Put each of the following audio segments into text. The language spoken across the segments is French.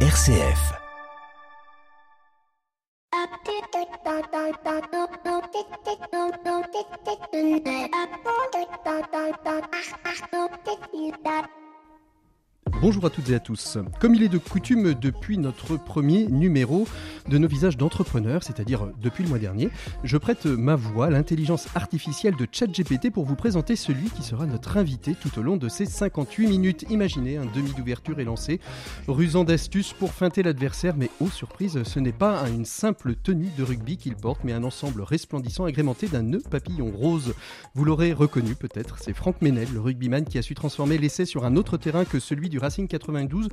RCF. Bonjour à toutes et à tous. Comme il est de coutume depuis notre premier numéro de nos visages d'entrepreneurs, c'est-à-dire depuis le mois dernier, je prête ma voix à l'intelligence artificielle de ChatGPT pour vous présenter celui qui sera notre invité tout au long de ces 58 minutes. Imaginez, un demi d'ouverture est lancé, rusant d'astuces pour feinter l'adversaire, mais oh surprise, ce n'est pas une simple tenue de rugby qu'il porte, mais un ensemble resplendissant agrémenté d'un nœud papillon rose. Vous l'aurez reconnu peut-être, c'est Franck Menel, le rugbyman qui a su transformer l'essai sur un autre terrain que celui du Racing 92,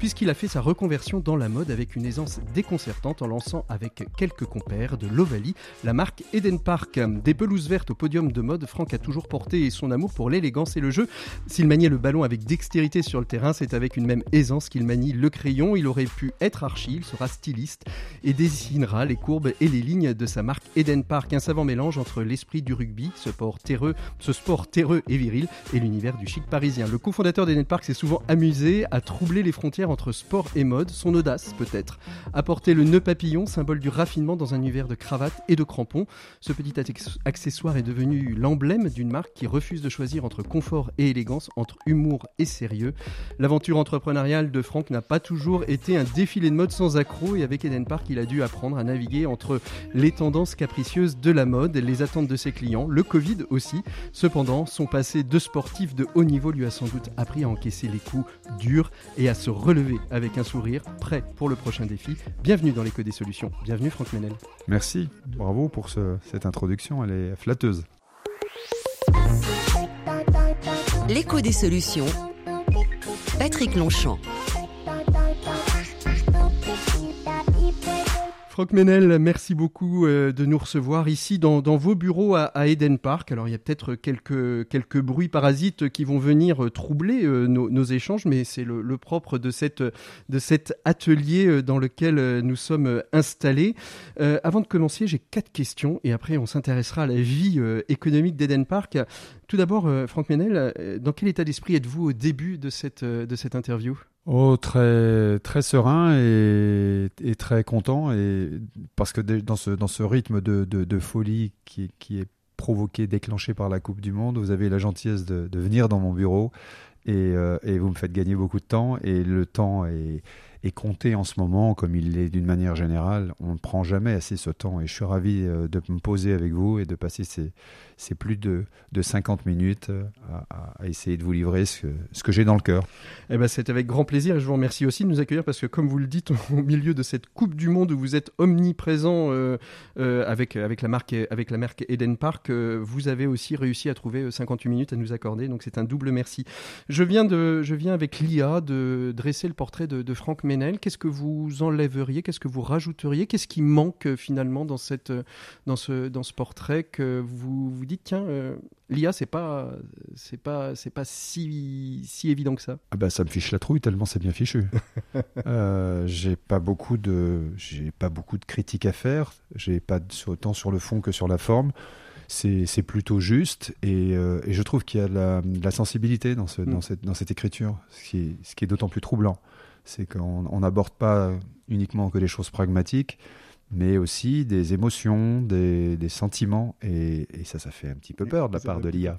puisqu'il a fait sa reconversion dans la mode avec une aisance déconcertante en lançant avec quelques compères de l'Ovalie la marque Eden Park. Des pelouses vertes au podium de mode, Franck a toujours porté son amour pour l'élégance et le jeu. S'il maniait le ballon avec dextérité sur le terrain, c'est avec une même aisance qu'il manie le crayon. Il aurait pu être archi, il sera styliste et dessinera les courbes et les lignes de sa marque Eden Park. Un savant mélange entre l'esprit du rugby, ce sport terreux, ce sport terreux et viril, et l'univers du chic parisien. Le cofondateur d'Eden Park s'est souvent amusé à troubler les frontières entre sport et mode, son audace peut-être. Apporter le nœud papillon, symbole du raffinement dans un univers de cravate et de crampons. Ce petit accessoire est devenu l'emblème d'une marque qui refuse de choisir entre confort et élégance, entre humour et sérieux. L'aventure entrepreneuriale de Franck n'a pas toujours été un défilé de mode sans accroc et avec Eden Park, il a dû apprendre à naviguer entre les tendances capricieuses de la mode, les attentes de ses clients, le Covid aussi. Cependant, son passé de sportif de haut niveau lui a sans doute appris à encaisser les coups dur et à se relever avec un sourire, prêt pour le prochain défi. Bienvenue dans l'écho des solutions. Bienvenue Franck Menel. Merci, bravo pour cette introduction, elle est flatteuse. L'écho des solutions. Patrick Longchamp. Franck Menel, merci beaucoup euh, de nous recevoir ici dans, vos bureaux à, Eden Park. Alors il y a peut-être quelques, bruits parasites qui vont venir euh, troubler euh, nos, échanges, mais c'est le, propre de, cet atelier dans lequel nous sommes installés. avant de commencer, j'ai quatre questions et après on s'intéressera à la vie économique d'Eden Park. Tout d'abord, Franck Menel, dans quel état d'esprit êtes-vous au début de cette interview? Oh, très, très serein et, très content. Et parce que dans ce, dans ce rythme de, folie qui, est provoqué, déclenché par la Coupe du Monde, vous avez la gentillesse de, venir dans mon bureau et, euh, et, vous me faites gagner beaucoup de temps. Et le temps est, est compté en ce moment, comme il l'est d'une manière générale. On ne prend jamais assez ce temps. Et je suis ravi euh, de me poser avec vous et de passer ces, c'est plus de, de 50 minutes euh, à, essayer de vous livrer ce ce que j'ai dans le cœur. Eh ben, c'est avec grand plaisir et je vous remercie aussi de nous accueillir parce que, comme vous le dites, au milieu de cette Coupe du Monde où vous êtes omniprésent euh, euh, avec, avec, la marque, avec la marque Eden Park, vous avez aussi réussi à trouver 58 minutes à nous accorder. Donc, c'est un double merci. Je viens, de, je viens avec l'IA de dresser le portrait de, de Franck Menel. Qu'est-ce que vous enlèveriez? Qu'est-ce que vous rajouteriez? Qu'est-ce qui manque finalement dans, cette, dans, ce, dans ce portrait que vous dites tiens, euh, l'IA c'est pas c'est pas c'est pas si si évident que ça. Ah bah ça me fiche la trouille tellement c'est bien fichu. euh, j'ai pas beaucoup de j'ai pas beaucoup de critiques à faire. J'ai pas autant sur le fond que sur la forme. C'est plutôt juste et, euh, et je trouve qu'il y a de la, sensibilité dans, ce, dans, mm. cette, dans cette écriture, ce qui est, ce qui est d'autant plus troublant. C'est qu'on n'aborde pas uniquement que les choses pragmatiques, mais aussi des émotions, des, des sentiments, et, et, ça, ça fait un petit peu peur de la part de l'IA.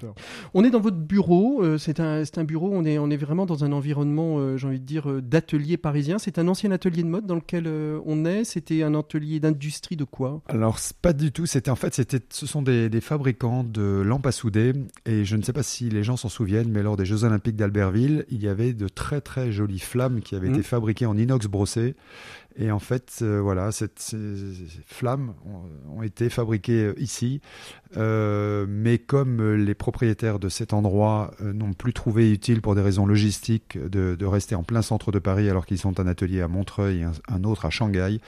On est dans votre bureau, euh, c'est un, un, bureau, on est, on est vraiment dans un environnement, euh, j'ai envie de dire, euh, d'atelier parisien. C'est un ancien atelier de mode dans lequel on est, c'était un atelier d'industrie de quoi? Alors, pas du tout, c'était en fait, c'était, ce sont des, des, fabricants de lampes à souder, et je ne sais pas si les gens s'en souviennent, mais lors des Jeux Olympiques d'Albertville, il y avait de très très jolies flammes qui avaient mmh. été fabriquées en inox brossé, et en fait, euh, voilà, cette, ces flammes ont, été fabriquées euh, ici, euh, mais comme les propriétaires de cet endroit n'ont plus trouvé utile pour des raisons logistiques de, de, rester en plein centre de Paris alors qu'ils sont un atelier à Montreuil et un, autre à Shanghai,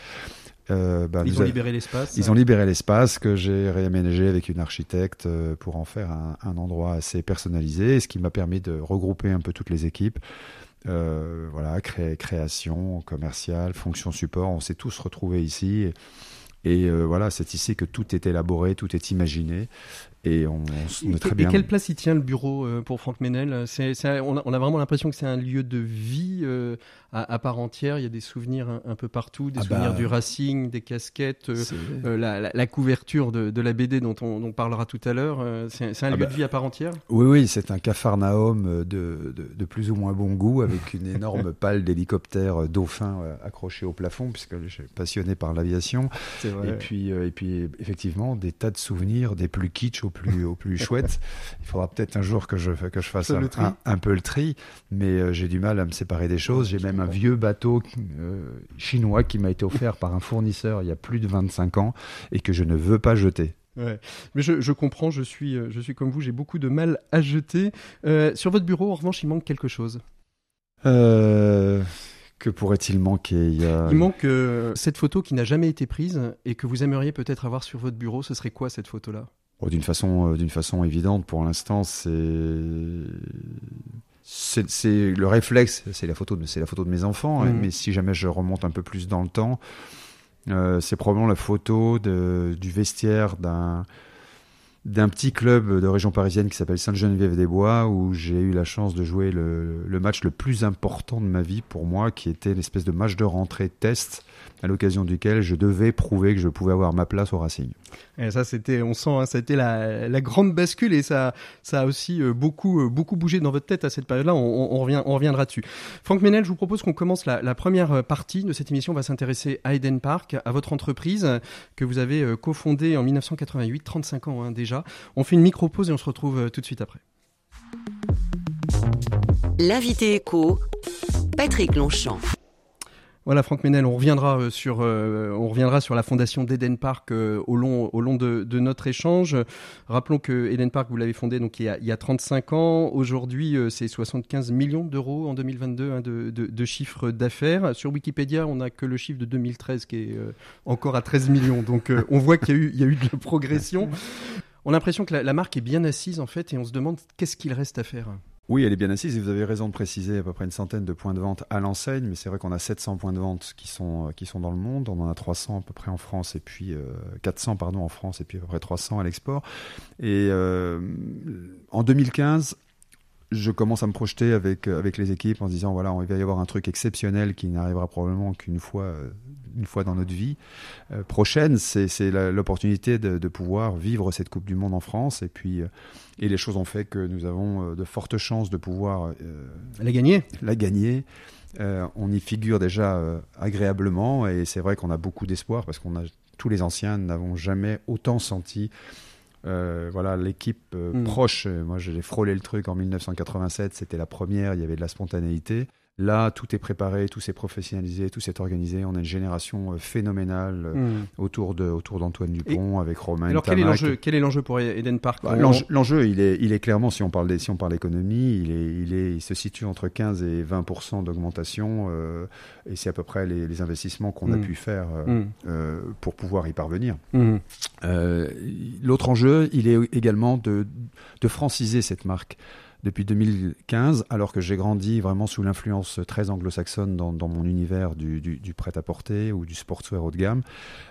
euh, bah, ils ont libéré l'espace. Ils ont libéré l'espace que j'ai réaménagé avec une architecte pour en faire un, un endroit assez personnalisé, ce qui m'a permis de regrouper un peu toutes les équipes. Euh, voilà, création commerciale, fonction support, on s'est tous retrouvés ici. Et euh, voilà, c'est ici que tout est élaboré, tout est imaginé. Et on, on est très et, bien. Et quelle place il tient le bureau euh, pour Franck Ménel? On, a, on, a, vraiment l'impression que c'est un lieu de vie euh, à, à, part entière. Il y a des souvenirs un, un peu partout, des Ah souvenirs bah, du Racing, des casquettes, euh, la, la, la couverture de, de la BD dont on, dont parlera tout à l'heure. c'est, un Ah lieu bah, de vie à part entière? Oui, oui, c'est un capharnaüm euh, de, de, de plus ou moins bon goût, avec une énorme pale d'hélicoptère dauphin accrochée au plafond, puisque je suis passionné par l'aviation. Et puis, et puis, effectivement, des tas de souvenirs, des plus kitsch plus, plus chouettes. Il faudra peut-être un jour que je, que je fasse un, un- un peu le tri, mais euh, j'ai du mal à me séparer des choses. J'ai même un vieux bateau euh, chinois qui m'a été offert par un fournisseur il y a plus de 25 ans et que je ne veux pas jeter. Ouais. Mais je, je comprends, je suis, euh, je suis comme vous, j'ai beaucoup de mal à jeter. Euh, sur votre bureau, en revanche, il manque quelque chose. Euh, que pourrait-il manquer? Il y a- Il manque euh, cette photo qui n'a jamais été prise et que vous aimeriez peut-être avoir sur votre bureau. Ce serait quoi cette photo-là? D'une façon, euh, d'une façon évidente, pour l'instant, c'est, le réflexe, c'est la photo de, c'est la photo de mes enfants. hein, Mhm. Mais si jamais je remonte un peu plus dans le temps, euh, c'est probablement la photo de, du vestiaire d'un d'un petit club de région parisienne qui s'appelle Sainte-Geneviève-des-Bois où j'ai eu la chance de jouer le, le match le plus important de ma vie pour moi qui était l'espèce de match de rentrée test à l'occasion duquel je devais prouver que je pouvais avoir ma place au Racing. Et ça, c'était, on sent, hein, ça a été la, la grande bascule et ça, ça a aussi euh, beaucoup, euh, beaucoup bougé dans votre tête à cette période-là. On, on, on revient, on reviendra dessus. Franck Ménel, je vous propose qu'on commence la, la première euh, partie de cette émission. On va s'intéresser à Eden Park, à votre entreprise que vous avez euh, cofondée en 1988, 35 ans hein, déjà. On fait une micro-pause et on se retrouve euh, tout de suite après. L'invité écho, Patrick Longchamp. Voilà, Franck Ménel, on reviendra euh, sur, euh, on reviendra sur la fondation d'Eden Park euh, au long, au long de, de notre échange. Rappelons que Eden Park, vous l'avez fondé donc il y a, il y a 35 ans. Aujourd'hui, euh, c'est 75 millions d'euros en 2022 hein, de, de, de chiffre d'affaires. Sur Wikipédia, on n'a que le chiffre de 2013 qui est encore à 13 millions. Donc, on voit qu'il y a eu, il y a eu de la progression. On a l'impression que la, la marque est bien assise en fait, et on se demande qu'est-ce qu'il reste à faire. Oui, elle est bien assise et vous avez raison de préciser à peu près une centaine de points de vente à l'enseigne, mais c'est vrai qu'on a 700 points de vente qui sont, euh, qui sont dans le monde. On en a 300 à peu près en France et puis euh, 400 pardon en France et puis à peu près 300 à l'export. Et euh, en 2015, je commence à me projeter avec, euh, avec les équipes en se disant voilà, il va y avoir un truc exceptionnel qui n'arrivera probablement qu'une fois, euh, une fois dans notre vie euh, prochaine. C'est c'est la- l'opportunité de, de pouvoir vivre cette Coupe du Monde en France. Et puis, et les choses ont fait que nous avons de fortes chances de pouvoir euh, Elle a gagné. la gagner. Euh, on y figure déjà agréablement et c'est vrai qu'on a beaucoup d'espoir parce qu'on a tous les anciens n'avons jamais autant senti euh, voilà l'équipe euh, Mm. proche. Euh, Moi, j'ai frôlé le truc en 1987. C'était la première. Il y avait de la spontanéité. Là, tout est préparé, tout s'est professionnalisé, tout s'est organisé. On a une génération euh, phénoménale euh, Hmm. autour de autour d'Antoine Dupont avec Romain. Alors quel est l'enjeu Quel est l'enjeu pour Eden Park Bah, On- L'enjeu, il est, il est clairement, si on parle, des- si on parle économie, il est, il est, il se situe entre 15 et 20% d'augmentation, euh, et c'est à peu près les, les investissements qu'on a Mm. pu faire euh, Hmm. euh, pour pouvoir y parvenir. Hmm. L'autre enjeu, il est également de, de franciser cette marque. Depuis 2015, alors que j'ai grandi vraiment sous l'influence très anglo-saxonne dans, dans mon univers du, du, du prêt-à-porter ou du sportswear haut de gamme,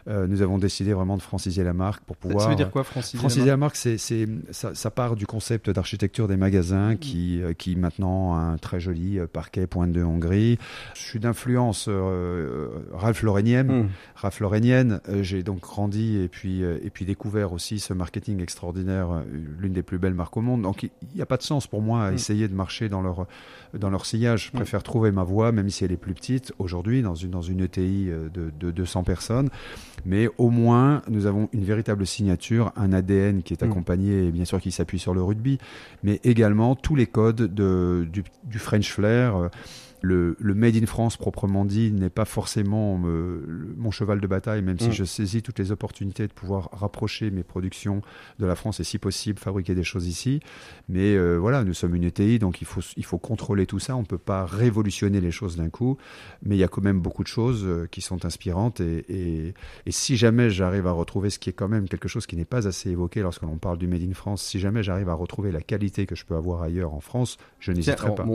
euh, nous avons décidé vraiment de franciser la marque pour pouvoir. Ça veut dire quoi, Francis Franciser la marque, c'est, c'est, ça, ça part du concept d'architecture des magasins qui, euh, qui maintenant a un très joli euh, parquet pointe de Hongrie. Je suis d'influence euh, euh, Ralph Laurénienne. Hmm. Ralph Laurénienne, euh, j'ai donc grandi et puis, euh, et puis découvert aussi ce marketing extraordinaire, euh, l'une des plus belles marques au monde. Donc il n'y a pas de sens pour moi à Mm. essayer de marcher dans leur, dans leur sillage. Je Mm. préfère trouver ma voie, même si elle est plus petite, aujourd'hui, dans une, dans une ETI euh, de, de 200 personnes. Mais au moins, nous avons une véritable signature, un ADN qui est Mm. accompagné, et bien sûr, qui s'appuie sur le rugby, mais également tous les codes de, du, du French flair. Le, le Made in France proprement dit n'est pas forcément euh, le- mon cheval de bataille, même si Mm. je saisis toutes les opportunités de pouvoir rapprocher mes productions de la France et si possible fabriquer des choses ici. Mais euh, voilà, nous sommes une ETI, donc il faut, il faut contrôler tout ça. On ne peut pas révolutionner les choses d'un coup, mais il y a quand même beaucoup de choses euh, qui sont inspirantes. Et, et, et si jamais j'arrive à retrouver ce qui est quand même quelque chose qui n'est pas assez évoqué lorsque l'on parle du Made in France, si jamais j'arrive à retrouver la qualité que je peux avoir ailleurs en France, je n'hésiterai pas. on-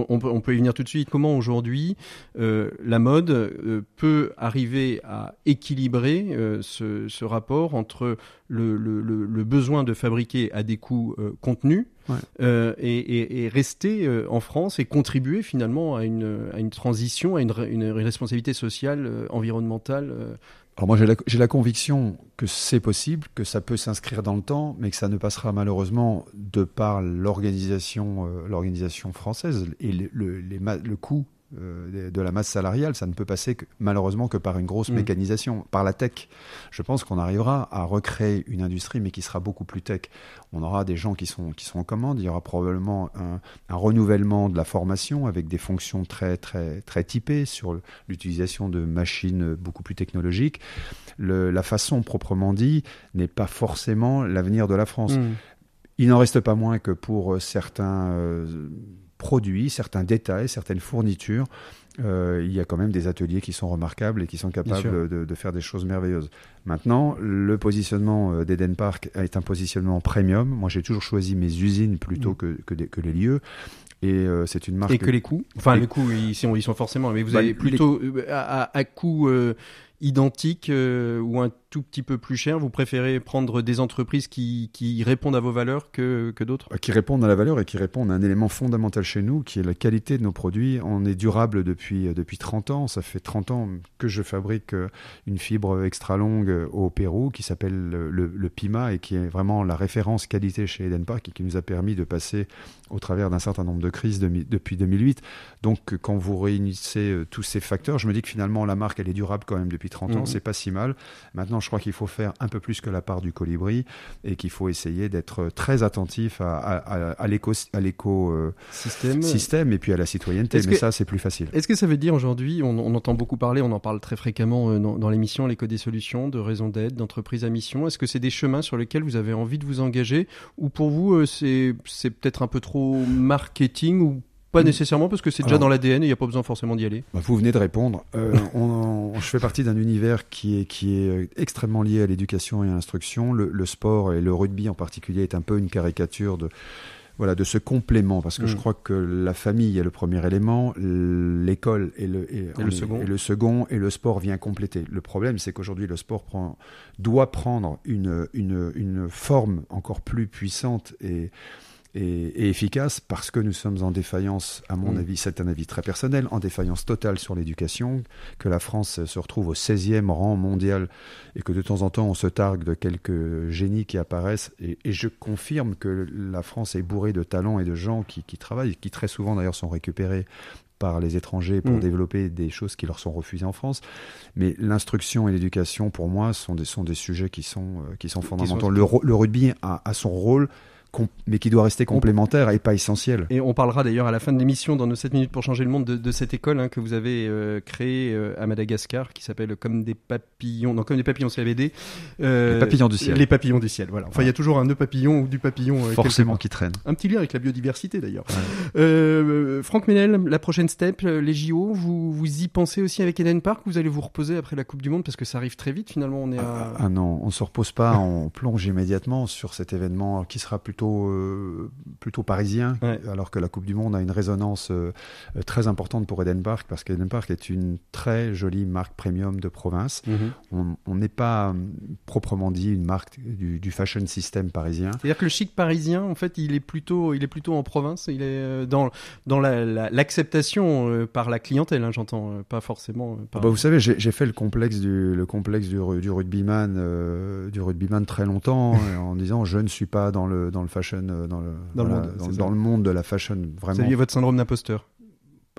on- on peut, on peut y venir tout de suite. Comment aujourd'hui la mode peut arriver à équilibrer ce, rapport entre le, besoin de fabriquer à des coûts contenus et, rester en France et contribuer finalement à une, à une transition, à une, une responsabilité sociale, environnementale alors moi j'ai la, conviction que c'est possible, que ça peut s'inscrire dans le temps, mais que ça ne passera malheureusement de par l'organisation euh, l'organisation française et le, le, le coût euh, de la masse salariale, ça ne peut passer que, malheureusement que par une grosse mm. mécanisation, par la tech. Je pense qu'on arrivera à recréer une industrie, mais qui sera beaucoup plus tech. On aura des gens qui sont, qui sont en commande, il y aura probablement un, renouvellement de la formation avec des fonctions très, très, très typées sur l'utilisation de machines beaucoup plus technologiques. la façon proprement dit n'est pas forcément l'avenir de la France. Mm. Il n'en reste pas moins que pour certains... Euh, produits, certains détails, certaines fournitures, euh, il y a quand même des ateliers qui sont remarquables et qui sont capables de, faire des choses merveilleuses. Maintenant, le positionnement euh, d'Eden Park est un positionnement premium. Moi, j'ai toujours choisi mes usines plutôt mm. que, que, les lieux. Et euh, c'est une marque. Et que les coûts Enfin, les coûts, ils sont, ils sont forcément. Mais vous bah, avez plutôt à, à, coût identique ou un tout petit peu plus cher? Vous préférez prendre des entreprises qui, répondent à vos valeurs que, que d'autres? Qui répondent à la valeur et qui répondent à un élément fondamental chez nous, qui est la qualité de nos produits. On est durable depuis, depuis 30 ans. Ça fait 30 ans que je fabrique euh, une fibre extra longue euh, au Pérou qui s'appelle le, Pima et qui est vraiment la référence qualité chez Eden Park et qui nous a permis de passer au travers d'un certain nombre de crises depuis 2008. Donc quand vous réunissez euh, tous ces facteurs, je me dis que finalement la marque elle est durable quand même depuis 30 ans, mmh. c'est pas si mal. Maintenant je crois qu'il faut faire un peu plus que la part du colibri et qu'il faut essayer d'être très attentif à, à, l'éco euh, système. et puis à la citoyenneté. Mais ça, c'est plus facile. Est-ce que ça veut dire aujourd'hui, on, entend beaucoup parler, on en parle très fréquemment euh, dans, l'émission, l'éco des solutions, de raisons d'aide, d'entreprises à mission. Est-ce que c'est des chemins sur lesquels vous avez envie de vous engager ou pour vous, euh, c'est peut-être un peu trop marketing ou pas mm. nécessairement parce que c'est déjà dans l'ADN et il n'y a pas besoin forcément d'y aller. Bah, vous venez de répondre. Euh, je fais partie d'un univers qui est, qui est euh, extrêmement lié à l'éducation et à l'instruction. Le, sport et le rugby en particulier est un peu une caricature de, voilà, de ce complément, parce que je mm. crois que la famille est le premier élément, l'école est le, le second. le second, et le sport vient compléter. Le problème, c'est qu'aujourd'hui, le sport prend, doit prendre une, une, une forme encore plus puissante et et, efficace parce que nous sommes en défaillance, à mon mm. avis, c'est un avis très personnel, en défaillance totale sur l'éducation, que la France se retrouve au 16e rang mondial et que de temps en temps on se targue de quelques génies qui apparaissent. Et, je confirme que la France est bourrée de talents et de gens qui, travaillent, qui très souvent d'ailleurs sont récupérés par les étrangers pour mm. développer des choses qui leur sont refusées en France. Mais l'instruction et l'éducation, pour moi, sont des, sont des sujets qui sont, euh, qui sont fondamentaux. Le, le, rugby a, a son rôle mais qui doit rester complémentaire et pas essentiel. Et on parlera d'ailleurs à la fin de l'émission, dans nos 7 minutes pour changer le monde, de, cette école hein, que vous avez euh, créée euh, à Madagascar, qui s'appelle Comme des papillons, non, Comme des papillons, c'est la BD. Euh, les papillons du ciel. Les papillons du ciel, voilà. Enfin, il y a toujours un nœud papillon ou du papillon. Forcément qui traîne. Un petit lien avec la biodiversité d'ailleurs. Franck Ménel, la prochaine step, les JO, vous, vous y pensez aussi avec Eden Park Vous allez vous reposer après la Coupe du Monde parce que ça arrive très vite finalement. On est à... ah, non, on se repose pas, on plonge immédiatement sur cet événement qui sera plutôt euh, plutôt, parisien, alors que la Coupe du Monde a une résonance euh, très importante pour Eden Park, parce qu'Eden Park est une très jolie marque premium de province. Mhm. On n'est pas proprement dit une marque du, fashion system parisien. C'est-à-dire que le chic parisien, en fait, il est plutôt, il est plutôt en province, il est euh, dans, dans l'acceptation par la clientèle, hein, j'entends, pas forcément. Ah bah, vous savez, j'ai fait le complexe du, le complexe du, du rugbyman, du rugbyman très longtemps, en disant je ne suis pas dans le, dans le fashion, euh, dans le, dans, le monde, dans, le monde de la fashion. Vraiment. Vous votre syndrome d'imposteur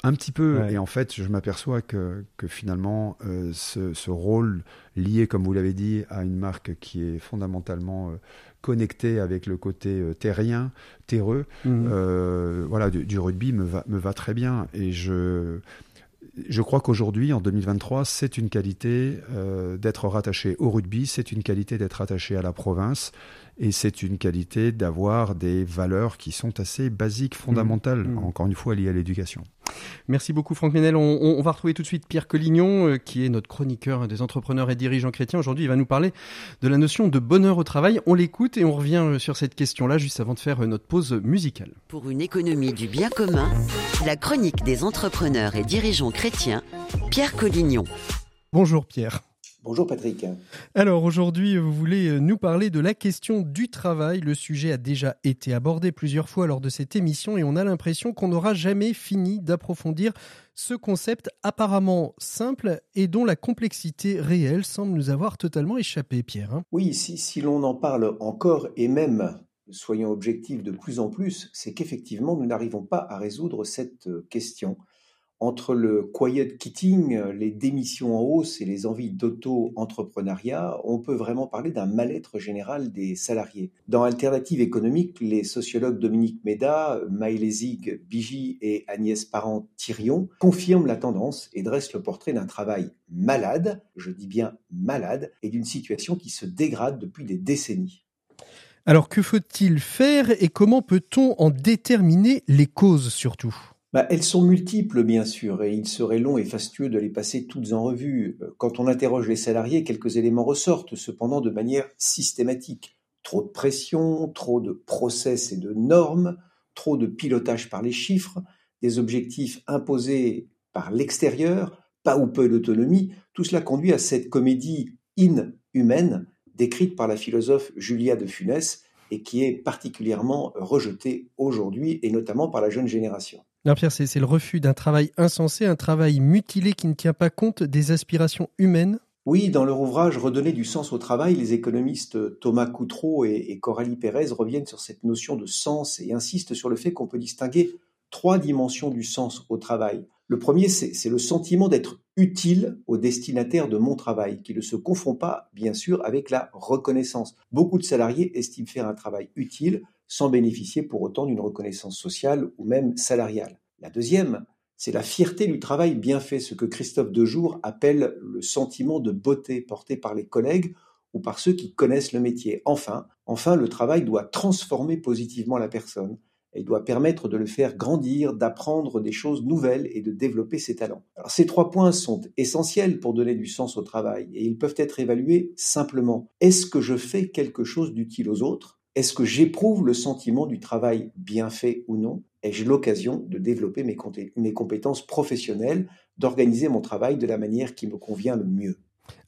un petit peu. Et en fait, je m'aperçois que, que finalement, euh, ce, ce, rôle lié, comme vous l'avez dit, à une marque qui est fondamentalement euh, connectée avec le côté terrien, terreux, mhm. voilà, du, du, rugby me va, me va très bien. Et je, je crois qu'aujourd'hui, en 2023, c'est une qualité d'être rattaché au rugby, c'est une qualité d'être rattaché à la province, et c'est une qualité d'avoir des valeurs qui sont assez basiques, fondamentales, mmh. Mmh. encore une fois liées à l'éducation. Merci beaucoup Franck Ménel. On, va retrouver tout de suite Pierre Collignon, euh, qui est notre chroniqueur des entrepreneurs et dirigeants chrétiens. Aujourd'hui, il va nous parler de la notion de bonheur au travail. On l'écoute et on revient euh, sur cette question-là juste avant de faire euh, notre pause musicale. Pour une économie du bien commun, la chronique des entrepreneurs et dirigeants chrétiens, Pierre Collignon. Bonjour Pierre. Bonjour Patrick. Alors aujourd'hui, vous voulez euh, nous parler de la question du travail. Le sujet a déjà été abordé plusieurs fois lors de cette émission et on a l'impression qu'on n'aura jamais fini d'approfondir ce concept apparemment simple et dont la complexité réelle semble nous avoir totalement échappé, Pierre. Hein. oui, si, si l'on en parle encore et même soyons objectifs de plus en plus, c'est qu'effectivement nous n'arrivons pas à résoudre cette euh, question entre le quiet quitting, les démissions en hausse et les envies d'auto-entrepreneuriat, on peut vraiment parler d'un mal-être général des salariés. Dans Alternative économique, les sociologues Dominique Méda, Maëlé Zig, Bigy et Agnès Parent-Thirion confirment la tendance et dressent le portrait d'un travail malade, je dis bien malade, et d'une situation qui se dégrade depuis des décennies. Alors que faut-il faire et comment peut-on en déterminer les causes surtout? Bah, elles sont multiples, bien sûr, et il serait long et fastueux de les passer toutes en revue. Quand on interroge les salariés, quelques éléments ressortent, cependant de manière systématique. Trop de pression, trop de process et de normes, trop de pilotage par les chiffres, des objectifs imposés par l'extérieur, pas ou peu d'autonomie, tout cela conduit à cette comédie inhumaine décrite par la philosophe Julia de Funès et qui est particulièrement rejetée aujourd'hui et notamment par la jeune génération. Pierre, c'est le refus d'un travail insensé, un travail mutilé qui ne tient pas compte des aspirations humaines oui, dans leur ouvrage Redonner du sens au travail, les économistes Thomas Coutreau et, Coralie Pérez reviennent sur cette notion de sens et insistent sur le fait qu'on peut distinguer trois dimensions du sens au travail. Le premier, c'est le sentiment d'être utile au destinataire de mon travail, qui ne se confond pas, bien sûr, avec la reconnaissance. Beaucoup de salariés estiment faire un travail utile, sans bénéficier pour autant d'une reconnaissance sociale ou même salariale. La deuxième, c'est la fierté du travail bien fait, ce que Christophe Dejour appelle le sentiment de beauté porté par les collègues ou par ceux qui connaissent le métier. Enfin, enfin, le travail doit transformer positivement la personne. Il doit permettre de le faire grandir, d'apprendre des choses nouvelles et de développer ses talents. Alors, ces trois points sont essentiels pour donner du sens au travail et ils peuvent être évalués simplement. Est-ce que je fais quelque chose d'utile aux autres? Est-ce que j'éprouve le sentiment du travail bien fait ou non? Ai-je l'occasion de développer mes, compétences professionnelles, d'organiser mon travail de la manière qui me convient le mieux.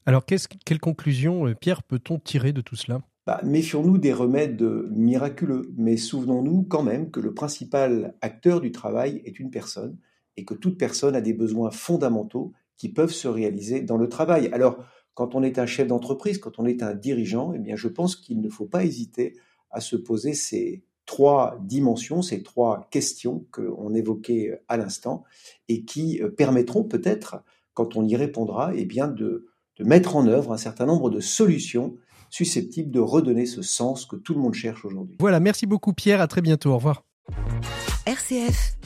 Alors, quelle conclusion, euh, Pierre, peut-on tirer de tout cela? Bah, Méfions-nous des remèdes miraculeux, mais souvenons-nous quand même que le principal acteur du travail est une personne et que toute personne a des besoins fondamentaux qui peuvent se réaliser dans le travail. Alors, quand on est un chef d'entreprise, quand on est un dirigeant, eh bien, je pense qu'il ne faut pas hésiter à se poser ces trois dimensions, ces trois questions qu'on évoquait à l'instant et qui euh, permettront peut-être, quand on y répondra, eh bien de, de mettre en œuvre un certain nombre de solutions susceptibles de redonner ce sens que tout le monde cherche aujourd'hui. Voilà, merci beaucoup Pierre, à très bientôt, au revoir. RCF,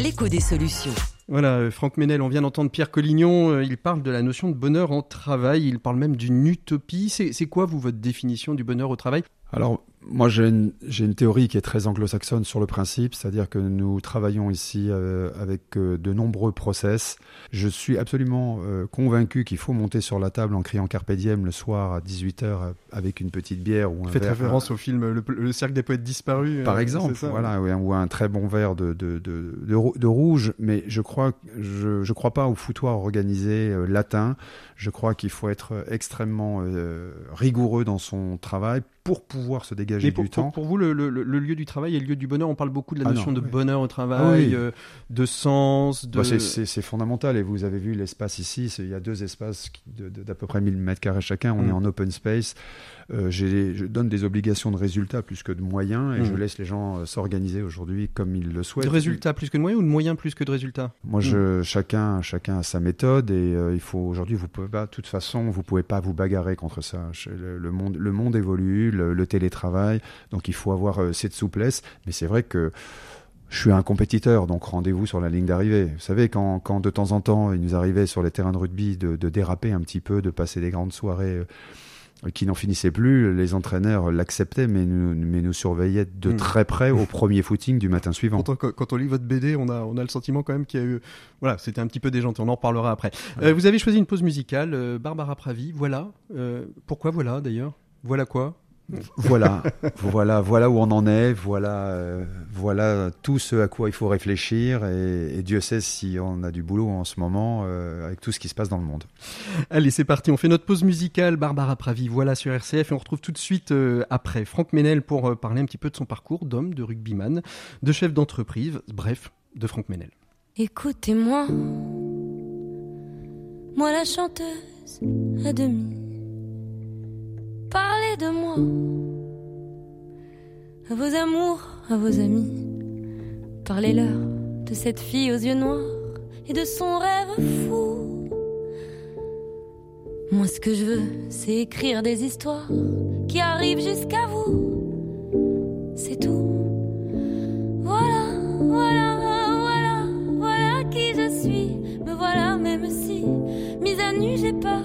l'écho des solutions. Voilà, euh, Franck Ménel, on vient d'entendre Pierre Collignon, euh, il parle de la notion de bonheur en travail, il parle même d'une utopie. C'est quoi, vous, votre définition du bonheur au travail? Alors, moi, j'ai une, une, théorie qui est très anglo-saxonne sur le principe, c'est-à-dire que nous travaillons ici euh, avec euh, de nombreux process. Je suis absolument euh, convaincu qu'il faut monter sur la table en criant Carpe Diem le soir à 18h avec une petite bière ou un Faites référence au film le, Cercle des Poètes Disparus. Par exemple, voilà, ou un très bon verre de, de, de, de, rouge. Mais je crois, je, je crois pas au foutoir organisé latin. Je crois qu'il faut être extrêmement rigoureux dans son travail pour pouvoir se dégager du temps. Pour, vous, le, lieu du travail et le lieu du bonheur, on parle beaucoup de la ah notion de bonheur au travail, euh, de sens. De... Bah, c'est fondamental. Et vous avez vu l'espace ici, il y a deux espaces d'à peu près 1000 mètres carrés chacun. On est mm. en open space. Euh, je donne des obligations de résultats plus que de moyens et je mm. laisse les gens euh, s'organiser aujourd'hui comme ils le souhaitent. De résultats plus que de moyens ou de moyens plus que de résultats? Moi, je, mm. chacun, chacun a sa méthode et il faut aujourd'hui, vous pouvez pas, de toute façon, vous pouvez pas vous bagarrer contre ça. Le, monde, le monde évolue, le télétravail. Donc il faut avoir euh, cette souplesse. Mais c'est vrai que je suis un compétiteur, donc rendez-vous sur la ligne d'arrivée. Vous savez, quand, quand, de temps en temps, il nous arrivait sur les terrains de rugby de, déraper un petit peu, de passer des grandes soirées qui n'en finissait plus. Les entraîneurs l'acceptaient, mais nous, mais nous surveillaient de Hmm. très près au premier footing du matin suivant. Quand on, quand on lit votre BD, on a, on a le sentiment quand même qu'il y a eu. Voilà, c'était un petit peu déjanté. On en reparlera après. Euh, vous avez choisi une pause musicale, euh, Barbara Pravi. Voilà. Euh, pourquoi voilà d'ailleurs? Voilà quoi? Voilà, voilà, voilà où on en est. Voilà, euh, voilà tout ce à quoi il faut réfléchir. Et, et Dieu sait si on a du boulot en ce moment euh, avec tout ce qui se passe dans le monde. Allez, c'est parti. On fait notre pause musicale. Barbara Pravi, voilà sur RCF. Et on retrouve tout de suite euh, après Franck Ménel pour euh, parler un petit peu de son parcours d'homme, de rugbyman, de chef d'entreprise. Bref, de Franck Ménel. Écoutez-moi, moi la chanteuse à demi. Parlez de moi, à vos amours, à vos amis. Parlez-leur de cette fille aux yeux noirs et de son rêve fou. Moi, ce que je veux, c'est écrire des histoires qui arrivent jusqu'à vous. C'est tout. Voilà, voilà, voilà, voilà qui je suis. Me voilà, même si, mise à nu, j'ai peur.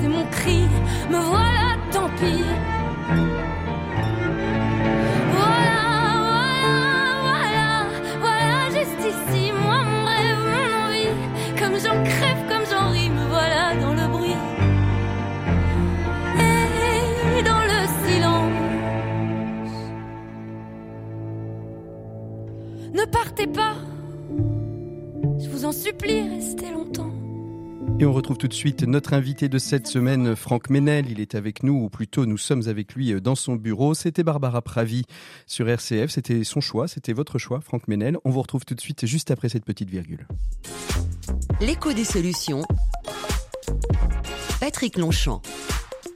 c'est mon cri. Me voilà, tant pis. Voilà, voilà, voilà, voilà, juste ici, moi, mon rêve, mon envie. Comme j'en crève, comme j'en ris, me voilà dans le bruit. Et dans le silence. Ne partez pas, je vous en supplie, restez. Et on retrouve tout de suite notre invité de cette semaine, Franck Ménel. Il est avec nous, ou plutôt nous sommes avec lui euh, dans son bureau. C'était Barbara Pravi sur RCF. C'était son choix, c'était votre choix, Franck Ménel. On vous retrouve tout de suite juste après cette petite virgule. L'écho des solutions. Patrick Longchamp.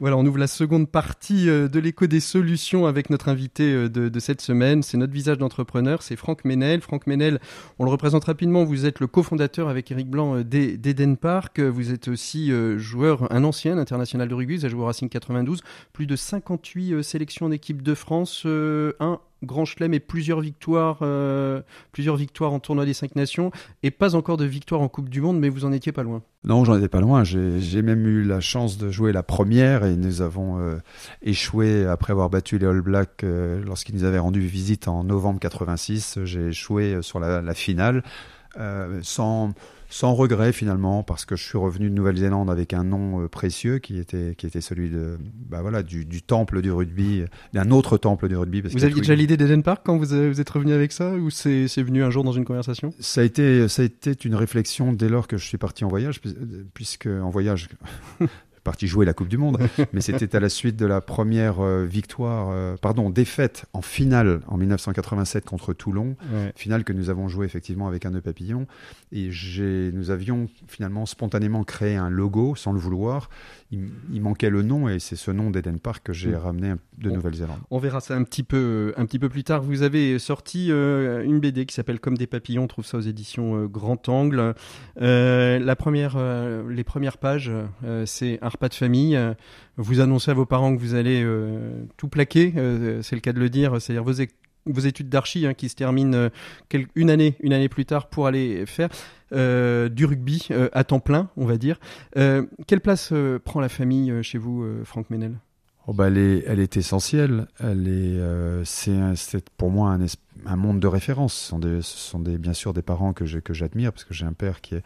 Voilà, on ouvre la seconde partie euh, de l'écho des solutions avec notre invité euh, de, de cette semaine. C'est notre visage d'entrepreneur, c'est Franck Ménel. Franck Ménel, on le représente rapidement. Vous êtes le cofondateur avec Eric Blanc euh, d'E- d'Eden Park. Vous êtes aussi joueur, un ancien international de rugby. Vous avez joué au Racing 92. Plus de 58 euh, sélections en équipe de France. un grand chelem et plusieurs victoires, euh, plusieurs victoires en tournoi des cinq nations et pas encore de victoire en Coupe du Monde, mais vous en étiez pas loin. Non, j'en étais pas loin. J'ai même eu la chance de jouer la première et nous avons euh, échoué après avoir battu les All Blacks euh, lorsqu'ils nous avaient rendu visite en novembre 86. J'ai échoué sur la finale euh, sans sans regret finalement parce que je suis revenu de Nouvelle-Zélande avec un nom euh, précieux qui était qui était celui de bah voilà du, du temple du rugby, d'un autre temple du rugby. parce Vous aviez déjà l'idée d'Eden Park quand vous, avez- vous êtes revenu avec ça ou c'est venu un jour dans une conversation? Ça a été, ça a été une réflexion dès lors que je suis parti en voyage, puis- puisque en voyage, parti jouer la Coupe du Monde, mais c'était à la suite de la première euh, victoire, euh, pardon, défaite en finale en 1987 contre Toulon, finale que nous avons joué effectivement avec un nœud papillon, et nous avions finalement spontanément créé un logo sans le vouloir. Il, il manquait le nom, et c'est ce nom d'Eden Park que j'ai Mm. ramené de. Nouvelle-Zélande. On verra ça un petit peu, un petit peu plus tard. Vous avez sorti euh, une BD qui s'appelle Comme des papillons. On trouve ça aux éditions euh, Grand Angle. Euh, la première, les premières pages, c'est un repas de famille. Vous annoncez à vos parents que vous allez tout plaquer. c'est le cas de le dire. C'est-à-dire vos, vos études d'archi hein, qui se terminent euh, une année, une année plus tard pour aller faire euh, du rugby euh, à temps plein, on va dire. Quelle place prend la famille chez vous, Franck Ménel Oh bah elle, est, elle est essentielle. Elle est, c'est, pour moi un, monde de référence. Ce sont, des, sont des, bien sûr des parents que j'admire parce que j'ai un père qui est,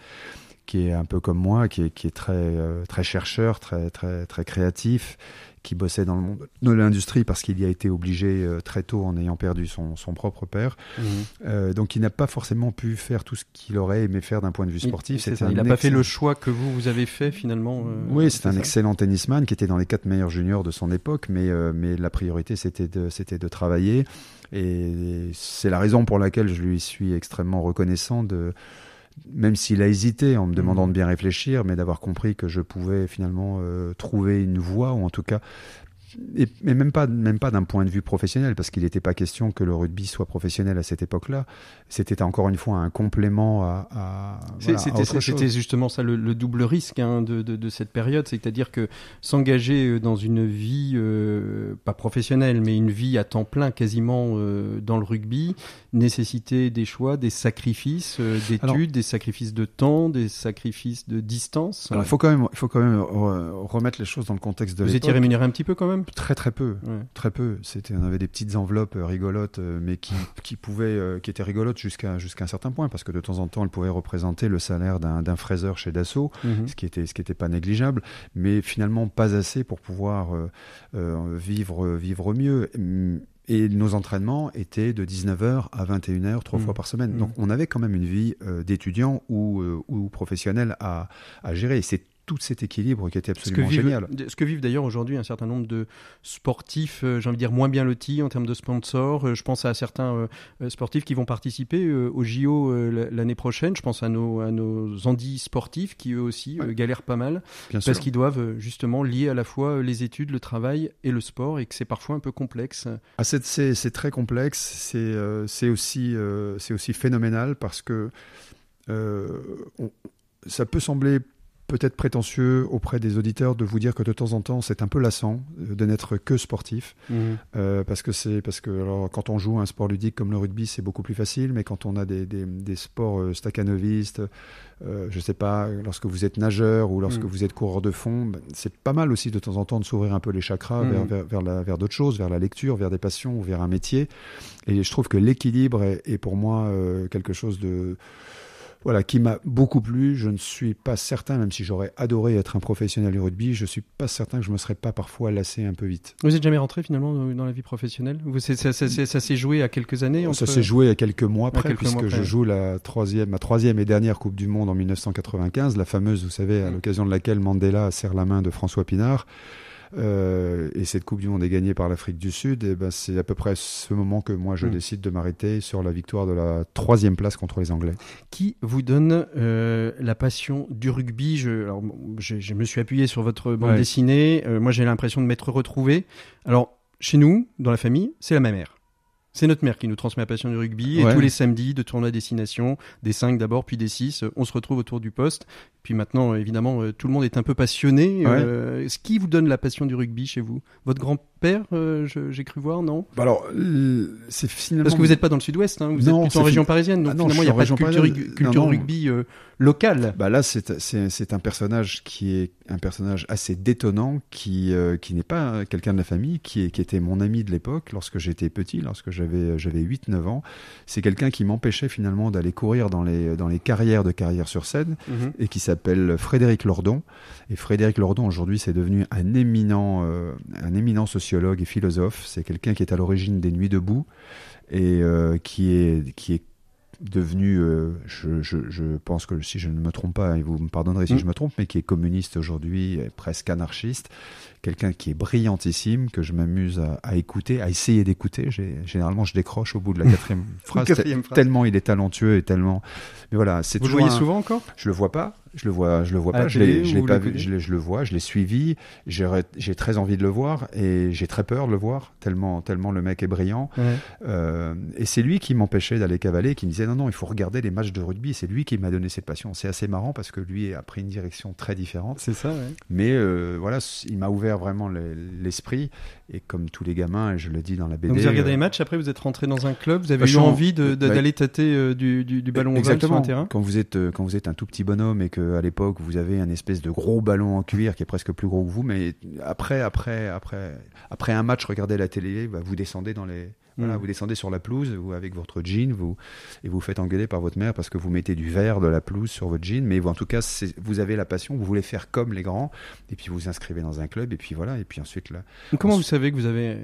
qui est un peu comme moi, qui est, qui est très, euh, très chercheur, très, très, très créatif, qui bossait dans le monde de l'industrie parce qu'il y a été obligé euh, très tôt en ayant perdu son, son propre père. Mhm. Euh, donc il n'a pas forcément pu faire tout ce qu'il aurait aimé faire d'un point de vue sportif. Il n'a pas fait excellent- le choix que vous, vous avez fait finalement. euh, Oui, c'est un ça excellent tennisman qui était dans les quatre meilleurs juniors de son époque, mais, euh, mais la priorité c'était de, c'était de travailler. Et c'est la raison pour laquelle je lui suis extrêmement reconnaissant de, même s'il a hésité en me demandant Mhm. de bien réfléchir, mais d'avoir compris que je pouvais finalement euh, trouver une voie, ou en tout cas, et, même pas, même pas d'un point de vue professionnel, parce qu'il n'était pas question que le rugby soit professionnel à cette époque-là. C'était encore une fois un complément à, à, voilà, C'était justement ça le, le double risque hein, de, de, de cette période, c'est-à-dire que s'engager euh, dans une vie euh, pas professionnelle, mais une vie à temps plein quasiment euh, dans le rugby, nécessitait des choix, des sacrifices euh, d'études, des sacrifices de temps, des sacrifices de distance. Il faut quand même, il faut quand même remettre les choses dans le contexte de Vous étiez rémunéré un petit peu quand même? Très très peu. Ouais. Très peu. C'était, on avait des petites enveloppes euh, rigolotes, euh, mais qui, qui pouvaient, euh, qui étaient rigolotes jusqu'à jusqu'à un certain point, parce que de temps en temps, elles pouvaient représenter le salaire d'un, d'un fraiseur chez Dassault, Mhm. ce qui était ce qui était pas négligeable, mais finalement pas assez pour pouvoir euh, euh, vivre vivre mieux. Hum, Et nos entraînements étaient de 19h à 21h, trois Mhm. fois par semaine. Mhm. Donc on avait quand même une vie euh, d'étudiant ou, euh, ou professionnel à, à gérer. C'est tout cet équilibre qui était Ce absolument vivent, génial. ce que vivent d'ailleurs aujourd'hui un certain nombre de sportifs, euh, j'ai envie de dire moins bien lotis en termes de sponsors. Euh, je pense à certains euh, sportifs qui vont participer au JO l'année prochaine. Je pense à nos, à nos Andy sportifs qui eux aussi Ouais. galèrent pas mal Bien parce qu'ils doivent justement lier à la fois les études, le travail et le sport et que c'est parfois un peu complexe. Ah, c'est, très complexe, c'est, c'est, aussi, c'est aussi phénoménal parce que on- ça peut sembler peut-être prétentieux auprès des auditeurs de vous dire que de temps en temps c'est un peu lassant euh, de n'être que sportif euh, parce que c'est parce que alors, quand on joue un sport ludique comme le rugby c'est beaucoup plus facile mais quand on a des, des, des sports euh, staccanovistes euh, je sais pas lorsque vous êtes nageur ou lorsque Mm. vous êtes coureur de fond ben, c'est pas mal aussi de temps en temps de s'ouvrir un peu les chakras Mm. vers, vers, vers, la- vers d'autres choses vers la lecture vers des passions ou vers un métier et je trouve que l'équilibre est, est pour moi euh, quelque chose de voilà, qui m'a beaucoup plu. Je ne suis pas certain, même si j'aurais adoré être un professionnel du rugby, je suis pas certain que je me serais pas parfois lassé un peu vite. Vous êtes jamais rentré finalement dans la vie professionnelle? Vous, ça, ça- ça- ça s'est joué à quelques années Ça s'est joué à quelques mois près, quelques puisque mois je joue la troisième, ma troisième et dernière Coupe du Monde en 1995, la fameuse, vous savez, à Mm. l'occasion de laquelle Mandela serre la main de François Pinard. Euh, et cette Coupe du Monde est gagnée par l'Afrique du Sud. Et ben, c'est à peu près ce moment que moi je Mm. décide de m'arrêter sur la victoire de la troisième place contre les Anglais. qui vous donne euh, la passion du rugby? Je, alors, je, je me suis appuyé sur votre bande Ouais. dessinée. Euh, moi, j'ai l'impression de m'être retrouvé. Alors, chez nous, dans la famille, c'est la ma mère. C'est notre mère qui nous transmet la passion du rugby. Et tous les samedis, de tournoi à destination, des 5 d'abord, puis des 6, on se retrouve autour du poste. Puis maintenant, euh, évidemment, euh, tout le monde est un peu passionné. Ouais. Euh, ce qui vous donne la passion du rugby chez vous? Votre grand-père, euh, j'ai cru voir, non? Bah alors, euh, c'est finalement. Parce que vous n'êtes pas dans le sud-ouest, hein, vous Non, êtes plutôt en région fin- parisienne. Donc Ah non, finalement, il n'y a pas de région culture, parisienne. rug- culture Non, non. rugby euh, locale. Bah là, c'est un personnage qui est un personnage assez détonnant, qui, euh, qui n'est pas quelqu'un de la famille, qui, est, qui était mon ami de l'époque lorsque j'étais petit, lorsque j'avais j'avais 8-9 ans. C'est quelqu'un qui m'empêchait finalement d'aller courir dans les, dans les carrières de carrière sur scène Mhm. et qui s'appelle Frédéric Lordon. Et Frédéric Lordon, aujourd'hui, c'est devenu un éminent, un éminent sociologue et philosophe. C'est quelqu'un qui est à l'origine des Nuits debout et euh, qui est, qui est devenu, euh, je, je, je pense que si je ne me trompe pas, et vous me pardonnerez si Mm. je me trompe, mais qui est communiste aujourd'hui, presque anarchiste, quelqu'un qui est brillantissime, que je m'amuse à, à écouter, à essayer d'écouter. Généralement, je décroche au bout de la quatrième phrase, Quatrième phrase. tellement il est talentueux et tellement. Mais voilà, c'est Vous le voyez un- souvent encore? Je le vois pas. Je le vois, je le vois À pas. Je l'ai, je pas vu. Je, le vois. Je l'ai suivi. J'ai, très envie de le voir et j'ai très peur de le voir tellement, tellement le mec est brillant. Euh, et c'est lui qui m'empêchait d'aller cavaler, qui me disait non non, il faut regarder les matchs de rugby. C'est lui qui m'a donné cette passion. C'est assez marrant parce que lui a pris une direction très différente. C'est ça, ouais. Mais euh, voilà, il m'a ouvert vraiment le- l'esprit. Et comme tous les gamins, et je le dis dans la BD. Donc vous avez regardé euh, les matchs, après vous êtes rentré dans un club, vous avez Bah, eu envie de- bah, d'aller tâter euh, du, du- du ballon ovale sur Exactement. un terrain Quand vous êtes euh, quand vous êtes un tout petit bonhomme et que à l'époque vous avez un espèce de gros ballon en cuir qui est presque plus gros que vous, mais après après après après un match, regardez la télé, bah, vous descendez dans les Voilà, Mm. vous descendez sur la pelouse vous, avec votre jean, vous et vous faites engueuler par votre mère parce que vous mettez du verre de la pelouse sur votre jean, mais vous, en tout cas, vous avez la passion, vous voulez faire comme les grands, et puis vous vous inscrivez dans un club, et puis voilà, et puis ensuite là, Comment vous savez que vous avez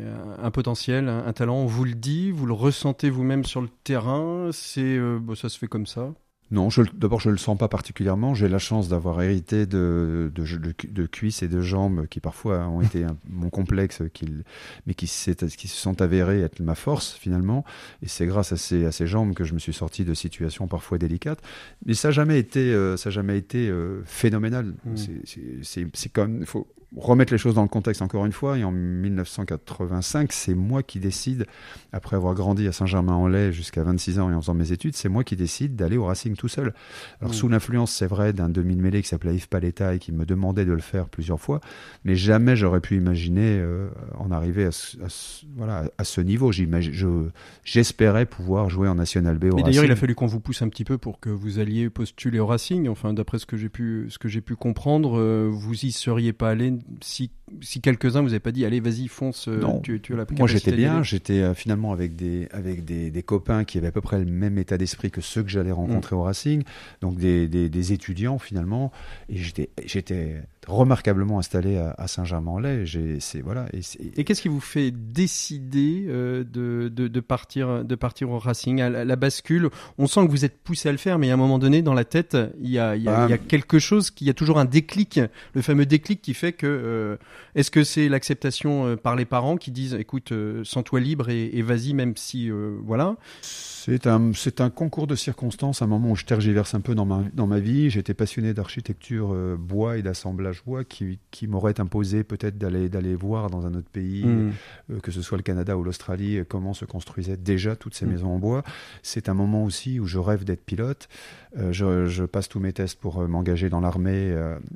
un potentiel, un, un talent? On vous le dit, vous le ressentez vous-même sur le terrain C'est euh, bon, ça se fait comme ça? Non, d'abord je le sens pas particulièrement. J'ai la chance d'avoir hérité de, de, de, de cuisses et de jambes qui parfois ont été un- mon complexe, qui, mais qui, qui se sont avérées être ma force finalement. Et c'est grâce à ces, à ces jambes que je me suis sorti de situations parfois délicates. Mais ça n'a jamais été, euh, ça a jamais été euh, phénoménal. Mm. C'est- C'est, c'est, c'est comme, il faut remettre les choses dans le contexte encore une fois. Et en 1985, c'est moi qui décide, après avoir grandi à Saint-Germain-en-Laye jusqu'à 26 ans et en faisant mes études, c'est moi qui décide d'aller au Racing tout seul. Alors Mm. sous l'influence, c'est vrai, d'un demi-mêlée qui s'appelait Yves Paletta et qui me demandait de le faire plusieurs fois, mais jamais j'aurais pu imaginer euh, en arriver à ce, à ce- voilà, à ce niveau. Je- J'espérais pouvoir jouer en National B au Mais d'ailleurs, il a fallu qu'on vous pousse un petit peu pour que vous alliez postuler au Racing. Enfin, d'après ce que j'ai pu, ce que j'ai pu comprendre, euh, vous y seriez pas allé si, si quelques-uns vous avaient pas dit, allez, vas-y, fonce. euh, Non. Tu, tu as la Moi, j'étais bien. J'étais euh, finalement avec des avec des, des copains qui avaient à peu près le même état d'esprit que ceux que j'allais Mm. rencontrer au Racing, donc des, des, des étudiants finalement. Et j'étais j'étais remarquablement installé à, à Saint-Germain-en-Laye. J'ai c'est voilà. Et, qu'est-ce qui vous fait décider euh, de, de, de partir, de partir au Racing? À la, la bascule, on sent que vous êtes poussé à le faire, mais à un moment donné, dans la tête, il y a, il y a, il y a quelque chose, qui, il y a toujours un déclic, le fameux déclic qui fait que. Euh, Est-ce que c'est l'acceptation euh, par les parents qui disent, écoute, euh, sens-toi libre et, et vas-y, même si. voilà? C'est un, c'est un concours de circonstances, un moment où je tergiverse un peu dans ma, dans ma vie. J'étais passionné d'architecture euh, bois et d'assemblage bois qui, qui m'aurait imposé peut-être d'aller, d'aller voir dans un autre pays, Mm. euh, que ce soit le Canada ou l'Australie, comment se construisaient déjà toutes ces Mm. maisons en bois. C'est un moment aussi où je rêve d'être pilote. Euh, je, je passe tous mes tests pour m'engager dans l'armée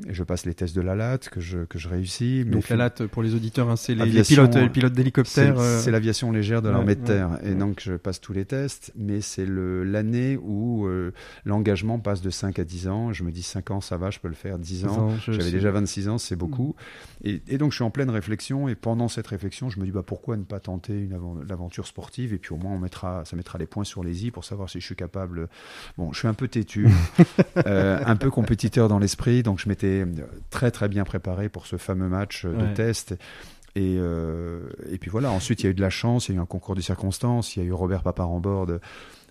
et je passe les tests de la LAT que je, que je réussis. Mais Donc la latte, pour les auditeurs, hein, c'est les, pilotes, les pilotes c'est d'hélicoptères. euh, c'est l'aviation légère de ouais, l'armée de ouais, terre. Et ouais. donc, je passe tous les tests, mais c'est l'année où euh, l'engagement passe de 5 à 10 ans. Je me dis 5 ans, ça va, je peux le faire. 10 ans, je j'avais déjà 26 ans, c'est beaucoup. Et, et donc, je suis en pleine réflexion. Et pendant cette réflexion, je me dis, bah, pourquoi ne pas tenter une l'aventure sportive? Et puis, au moins, on mettra, ça mettra les points sur les i pour savoir si je suis capable. Bon, je suis un peu têtu, euh, un peu compétiteur dans l'esprit. Donc, je m'étais très, très bien préparé pour ce fameux match euh, de Ouais. test. Et, euh, et puis voilà, ensuite il y a eu de la chance, il y a eu un concours de circonstances, il y a eu Robert board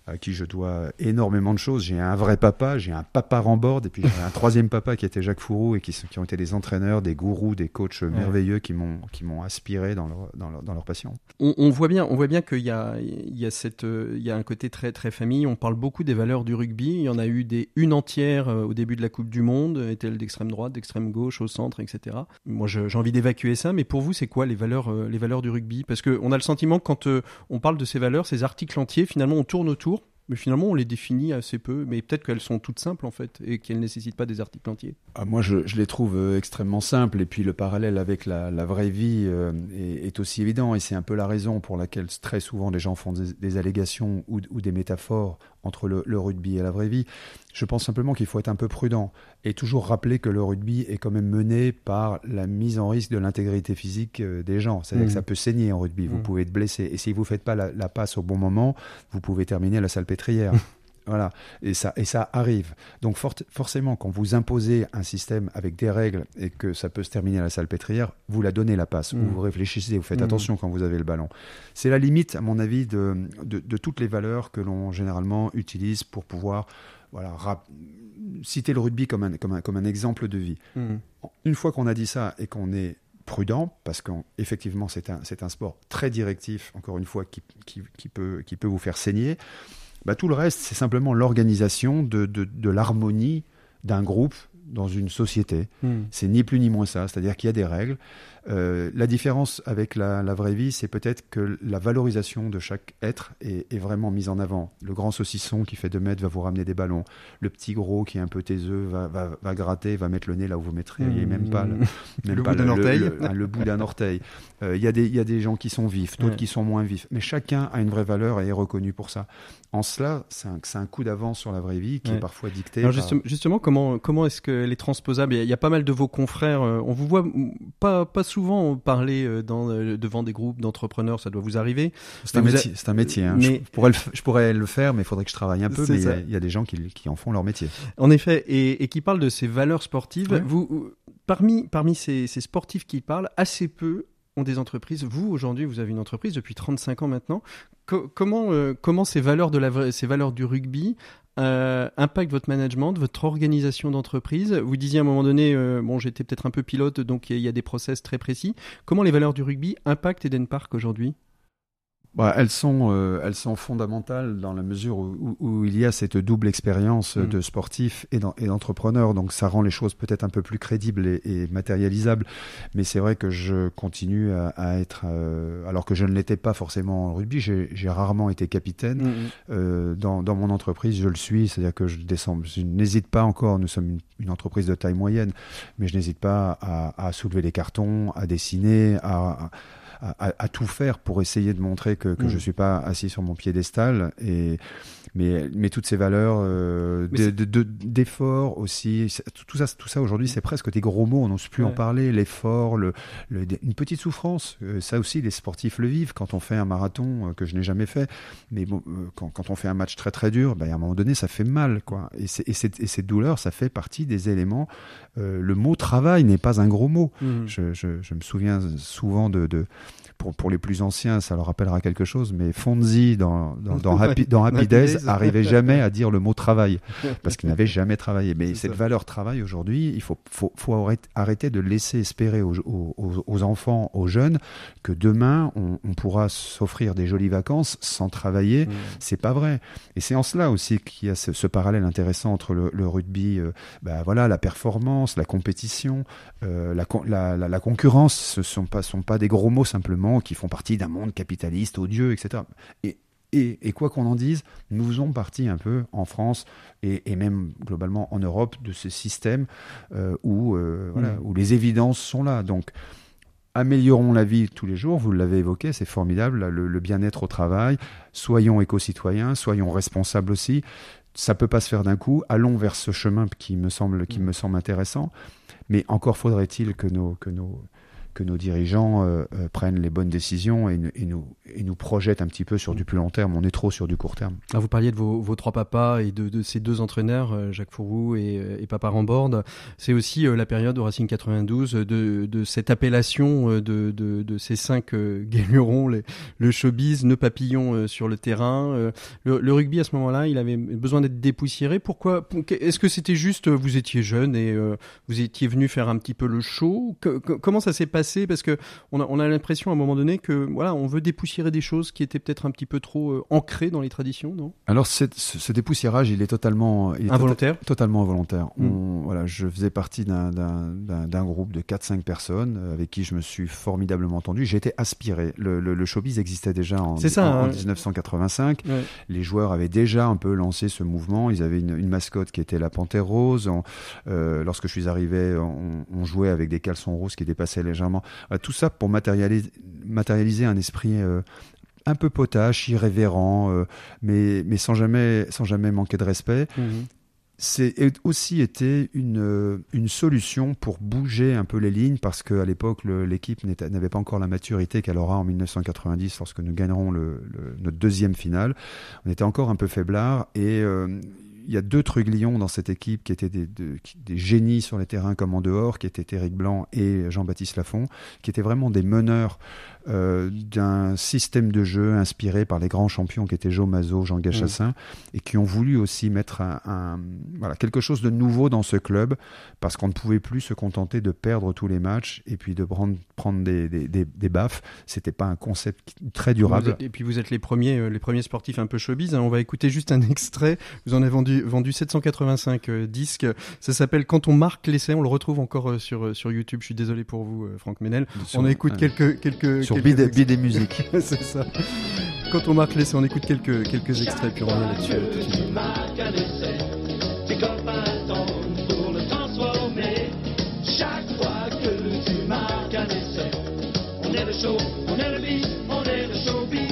à qui je dois énormément de choses. J'ai un vrai papa, j'ai un papa en board, et puis j'ai un troisième papa qui était Jacques Fourou et qui, ont été des entraîneurs, des gourous, des coachs merveilleux qui m'ont qui m'ont aspiré dans leur, dans leur, dans leur passion. on, on voit bien, on voit bien qu'il y a, il y a cette, il y a un côté très très famille. On parle beaucoup des valeurs du rugby. Il y en a eu des une entière euh, au début de la Coupe du Monde, est-elle d'extrême droite, d'extrême gauche, au centre, etc. Moi, j'ai envie d'évacuer ça. Mais pour vous, c'est quoi les valeurs, euh, les valeurs du rugby? Parce que on a le sentiment que quand euh, on parle de ces valeurs, ces articles entiers, finalement, on tourne autour. Mais finalement, on les définit assez peu. Mais peut-être qu'elles sont toutes simples en fait et qu'elles nécessitent pas des articles entiers. Ah, moi, je, les trouve euh, extrêmement simples. Et puis, le parallèle avec la, vraie vie euh, est, aussi évident. Et c'est un peu la raison pour laquelle très souvent les gens font des, allégations ou, des métaphores entre le rugby et la vraie vie. Je pense simplement qu'il faut être un peu prudent et toujours rappeler que le rugby est quand même mené par la mise en risque de l'intégrité physique euh, des gens. C'est-à-dire que ça peut saigner en rugby. Vous Mhm. pouvez être blessé. Et si vous ne faites pas la, la passe au bon moment, vous pouvez terminer à la salpêtrière. Voilà, et ça, et ça arrive. Donc forcément, quand vous imposez un système avec des règles et que ça peut se terminer à la salpêtrière, vous la donnez la passe, ou vous réfléchissez, vous faites attention quand vous avez le ballon. C'est la limite, à mon avis, de, de, de toutes les valeurs que l'on généralement utilise pour pouvoir voilà, citer le rugby comme un, comme un, comme un exemple de vie. Une fois qu'on a dit ça et qu'on est prudent, parce qu'effectivement c'est un, c'est un sport très directif, encore une fois, qui, qui, qui peut, qui peut vous faire saigner, bah, tout le reste, c'est simplement l'organisation de, de, de l'harmonie d'un groupe dans une société. C'est ni plus ni moins ça, c'est-à-dire qu'il y a des règles. Euh, la différence avec la, la vraie vie, c'est peut-être que la valorisation de chaque être est, est vraiment mise en avant. Le grand saucisson qui fait 2 mètres va vous ramener des ballons. Le petit gros qui est un peu taiseux va, va, va gratter, va mettre le nez là où vous mettriez Mmh. même pas le, même Le pas bout d'un orteil. le, le bout d'un orteil. Euh, Il y, a des- il y a des gens qui sont vifs, d'autres Ouais. qui sont moins vifs. Mais chacun a une vraie valeur et est reconnu pour ça. En cela, c'est un, coup d'avance sur la vraie vie qui Ouais. est parfois dicté Alors par- justement, justement, comment comment est-ce que elle est transposable. Il y, a pas mal de vos confrères. on vous voit pas, pas souvent parler dans, devant des groupes d'entrepreneurs. Ça doit vous arriver. C'est un, métier. C'est un métier. Hein. Mais... Je, pourrais le, je pourrais le faire, mais il faudrait que je travaille un peu. Mais il y, a des gens qui, qui, en font leur métier. En effet, et, et qui parlent de ces valeurs sportives. Vous, parmi, parmi ces, ces sportifs qui parlent, assez peu ont des entreprises. Vous, aujourd'hui, vous avez une entreprise depuis 35 ans maintenant. comment, euh, comment ces, valeurs de la, ces valeurs du rugby euh, impactent votre management, votre organisation d'entreprise? Vous disiez à un moment donné, euh, bon, j'étais peut-être un peu pilote, donc il y a des process très précis. Comment les valeurs du rugby impactent Eden Park aujourd'hui? Bah, elles, sont, euh, elles sont fondamentales dans la mesure où, où, il y a cette double expérience mm. de sportif et d'entrepreneur. Donc ça rend les choses peut-être un peu plus crédibles et, et matérialisables. Mais c'est vrai que je continue à, à être, euh, alors que je ne l'étais pas forcément en rugby, j'ai rarement été capitaine. Mm, mm. Euh, dans, dans, mon entreprise, je le suis, c'est-à-dire que je descends. Je n'hésite pas encore, nous sommes une, une, entreprise de taille moyenne, mais je n'hésite pas à, à, soulever les cartons, à dessiner, à à, tout faire pour essayer de montrer que, que mm. je suis pas assis sur mon piédestal et mais mais toutes ces valeurs euh, d'effort aussi tout ça tout ça aujourd'hui c'est presque des gros mots on n'ose plus en parler. L'effort le, une petite souffrance euh, ça aussi les sportifs le vivent quand on fait un marathon euh, que je n'ai jamais fait. Mais bon quand, quand, on fait un match très très dur ben, à un moment donné ça fait mal quoi. Et, et, et cette douleur ça fait partie des éléments le mot travail n'est pas un gros mot. Mm. je, je, je, me souviens souvent de, de pour, pour les plus anciens, ça leur rappellera quelque chose, mais Fonzi dans, dans, dans, Happy, dans Happy Days arrivait jamais à dire le mot travail, parce qu'il n'avait jamais travaillé. Mais cette valeur travail aujourd'hui, il faut, faut, faut, arrêter de laisser espérer aux, aux, aux enfants, aux jeunes, que demain on, on pourra s'offrir des jolies vacances sans travailler. Mmh. C'est pas vrai. Et c'est en cela aussi qu'il y a ce, ce, parallèle intéressant entre le, le rugby, euh, bah voilà, la performance, la compétition, euh, la, la, la, la, concurrence. Ce sont pas, sont pas des gros mots simplement qui font partie d'un monde capitaliste, odieux, etc. Et, et, quoi qu'on en dise, nous faisons partie un peu en France et, même globalement en Europe de ce système euh, où, euh, voilà, mm. où les évidences sont là. Donc, améliorons la vie tous les jours, vous l'avez évoqué, c'est formidable, le, bien-être au travail, soyons éco-citoyens, soyons responsables aussi. Ça peut pas se faire d'un coup, allons vers ce chemin qui me semble, qui mm. me semble intéressant, mais encore faudrait-il que nos, que nos, que nos dirigeants euh, euh, prennent les bonnes décisions et, nous, et nous projettent un petit peu sur du plus long terme. On est trop sur du court terme. Ah, vous parliez de vos, vos, trois papas et de, ces deux entraîneurs, euh, Jacques Fourou et, Papa Rambord. C'est aussi la période au Racing 92 de, de cette appellation de, de, de ces cinq guérirons, le showbiz, nos papillons sur le terrain. Le, le rugby à ce moment-là, il avait besoin d'être dépoussiéré. Pourquoi Est-ce que c'était juste vous étiez jeune et vous étiez venu faire un petit peu le show? Comment ça s'est passé parce que on a, on a l'impression à un moment donné que voilà, on veut dépoussiérer des choses qui étaient peut-être un petit peu trop euh, ancrées dans les traditions, non? Alors ce, ce, dépoussiérage, il est totalement involontaire. totalement involontaire. Hmm. voilà, je faisais partie d'un groupe de 4-5 personnes euh, avec qui je me suis formidablement entendu. J'étais aspiré. Le, le, showbiz existait déjà en, en, 1985. Hein. Les joueurs avaient déjà un peu lancé ce mouvement. Ils avaient une, une mascotte qui était la panthère rose. euh, lorsque je suis arrivé, on, on jouait avec des caleçons roses qui dépassaient légèrement euh, tout ça pour matérialiser, matérialiser un esprit euh, un peu potache, irrévérent, euh, mais, mais sans, jamais, sans jamais manquer de respect. Mhm. C'est aussi été une, une solution pour bouger un peu les lignes parce qu'à l'époque, l'équipe n'avait pas encore la maturité qu'elle aura en 1990 lorsque nous gagnerons le, notre deuxième finale. On était encore un peu faiblard et il y a deux Truglions dans cette équipe qui étaient des, génies sur les terrains comme en dehors, qui étaient Eric Blanc et Jean-Baptiste Lafont, qui étaient vraiment des meneurs euh, d'un système de jeu inspiré par les grands champions qui étaient Joe Mazot, Jean Gachassin, et qui ont voulu aussi mettre un, voilà, quelque chose de nouveau dans ce club, parce qu'on ne pouvait plus se contenter de perdre tous les matchs et puis de prendre, prendre des, des, des, des baffes. C'était pas un concept très durable. et puis vous êtes les premiers, euh, les premiers sportifs un peu showbiz. Hein. On va écouter juste un extrait. Vous en avez vendu, vendu 785 euh, disques. Ça s'appelle Quand on marque l'essai. On le retrouve encore sur, sur YouTube. Je suis désolé pour vous, Franck Menel. On écoute quelques, quelques, sur des musiques. c'est ça. Quand on marque l'essai, on écoute quelques, quelques extraits, puis on revient là-dessus euh, tout de suite. Chaque fois que tu marques un essai, on est le show, on est le beat, on est le showbiz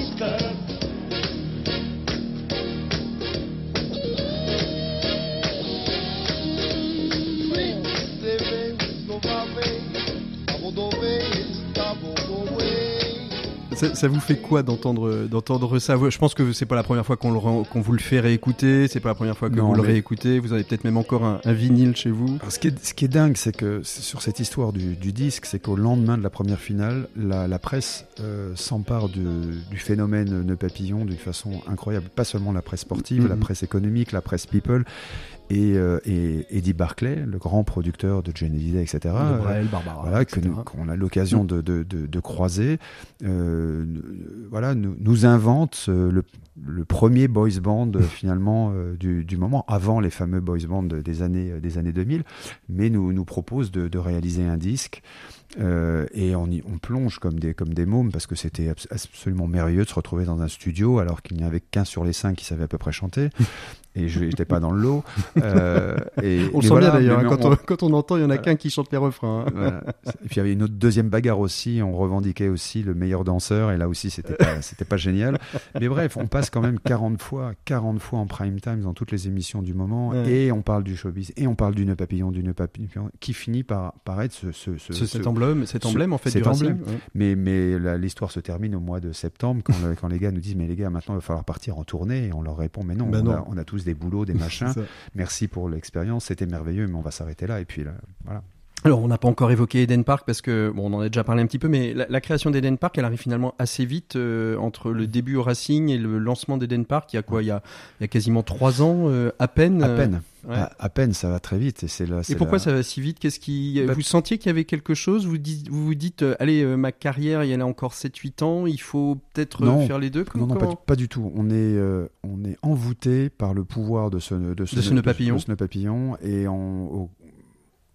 ça, ça vous fait quoi d'entendre d'entendre ça? Je pense que c'est pas la première fois qu'on vous le fait réécouter, c'est pas la première fois que Non, vous le mais- réécoutez. Vous avez peut-être même encore un, un vinyle chez vous. Alors, ce, qui est, ce qui est dingue, c'est que sur cette histoire du, du disque, c'est qu'au lendemain de la première finale, la, la presse euh, s'empare du, du phénomène Nœud Papillon d'une façon incroyable. Pas seulement la presse sportive, Mhm. la presse économique, la presse people. Et, euh, et Eddie Barclay, le grand producteur de Johnny Hallyday, etc. De euh, Brel, Barbara, voilà, que etc. nous- qu'on a l'occasion de, de, de, de croiser, euh, voilà, nous, nous invente le, le premier boys band finalement du, du moment, avant les fameux boys band des années, des années 2000, mais nous, nous propose de, de réaliser un disque. euh, et on, y, on plonge comme des, comme des mômes parce que c'était abs- absolument merveilleux de se retrouver dans un studio alors qu'il n'y avait qu'un sur les cinq qui savait à peu près chanter et je n'étais pas dans le lot. Euh, et, On le sent voilà, bien d'ailleurs, hein, quand, on- quand on entend, il y en a qu'un qui chante les refrains. hein. voilà. Et puis il y avait une autre deuxième bagarre aussi. On revendiquait aussi le meilleur danseur. Et là aussi, c'était pas, c'était pas génial. Mais bref, on passe quand même 40 fois, 40 fois en prime time dans toutes les émissions du moment. Ouais. Et on parle du showbiz. Et on parle du nœud papillon, du nœud papillon, qui finit par, par être ce, ce, ce- Ce- ce- cet emblème, cet ce- emblème en fait cet du Racing. emblème. ouais. mais, mais l'histoire se termine au mois de septembre quand, le- quand les gars nous disent mais les gars maintenant il va falloir partir en tournée et on leur répond mais non, Ben on, non. A, on a tous des boulots des machins. merci pour l'expérience c'était merveilleux mais on va s'arrêter là et puis là, voilà Alors, on n'a pas encore évoqué Eden Park parce que, bon, on en a déjà parlé un petit peu, mais la, la création d'Eden Park, elle arrive finalement assez vite euh, entre le début au Racing et le lancement d'Eden Park. Il y a quoi? Il y a, il y a quasiment trois ans, euh, à peine. à euh, peine ouais. à, à peine ça va très vite et c'est là Et pourquoi ça va si vite? Qu'est-ce qui Bah- vous sentiez qu'il y avait quelque chose? Vous dites, vous, vous dites, allez, euh, ma carrière, il y en a encore 7-8 ans, il faut peut-être Non. faire les deux? Non, non, pas, du- pas du tout. On est, euh, on est envoûté par le pouvoir de ce, de ce, De ce papillon. de ce nœud papillon et on- au-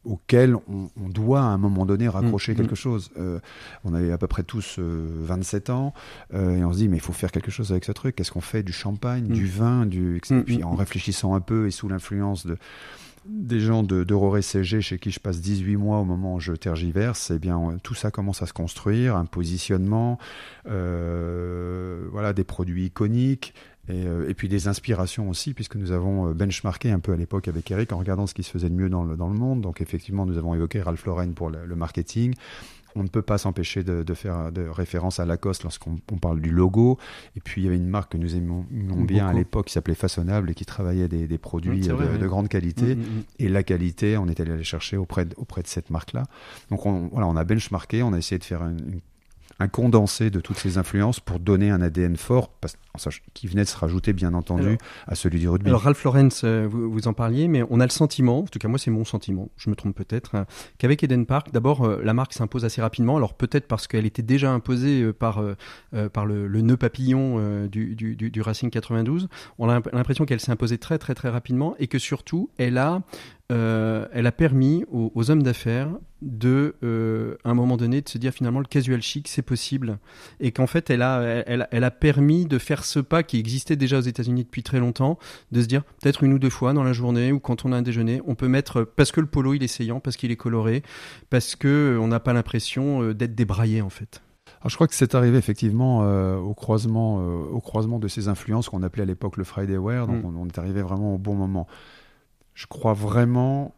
auquel on, on doit à un moment donné raccrocher Mm, quelque chose. Euh, on avait à peu près tous euh, 27 ans euh, et on se dit mais il faut faire quelque chose avec ce truc. Qu'est-ce qu'on fait Du champagne, Mm. du vin, du etc. Mm, Puis mm, en mm. réfléchissant un peu et sous l'influence de des gens de d'Aurore CG chez qui je passe 18 mois au moment où je tergiverse, eh bien tout ça commence à se construire, un positionnement, euh, voilà des produits iconiques et, euh, et puis des inspirations aussi puisque nous avons euh, benchmarké un peu à l'époque avec Eric en regardant ce qui se faisait de mieux dans le, dans le monde. Donc effectivement nous avons évoqué Ralph Lauren pour le, le marketing. On ne peut pas s'empêcher de, de faire de référence à Lacoste lorsqu'on on parle du logo. Et puis il y avait une marque que nous aimions bien à l'époque qui s'appelait Façonnable et qui travaillait des, des produits c'est de, grande qualité. Mm, mm, mm. Et la qualité, on est allé la chercher auprès de, auprès de cette marque-là. Donc on, voilà, on a benchmarké, on a essayé de faire un, une- un condensé de toutes ces influences pour donner un ADN fort, parce, qui venait de se rajouter bien entendu Alors- à celui du rugby. Alors Ralph Lauren, euh, vous, vous en parliez, mais on a le sentiment, en tout cas moi c'est mon sentiment, je me trompe peut-être, hein, qu'avec Eden Park, d'abord euh, la marque s'impose assez rapidement. Alors peut-être parce qu'elle était déjà imposée euh, par par le, le nœud papillon du, du, du, du Racing 92. On a l'imp- l'impression qu'elle s'est imposée très très très rapidement et que surtout elle a euh, elle a permis aux, aux hommes d'affaires de, euh, à un moment donné, de se dire finalement le casual chic, c'est possible, et qu'en fait, elle a, elle, elle a permis de faire ce pas qui existait déjà aux États-Unis depuis très longtemps, de se dire peut-être une ou deux fois dans la journée ou quand on a un déjeuner, on peut mettre parce que le polo il est saillant, parce qu'il est coloré, parce que euh, on n'a pas l'impression d'être débraillé en fait. Alors, je crois que c'est arrivé effectivement euh, au, croisement, euh, au croisement de ces influences qu'on appelait à l'époque le Friday Wear, donc Mm. on, on est arrivé vraiment au bon moment. Je crois vraiment,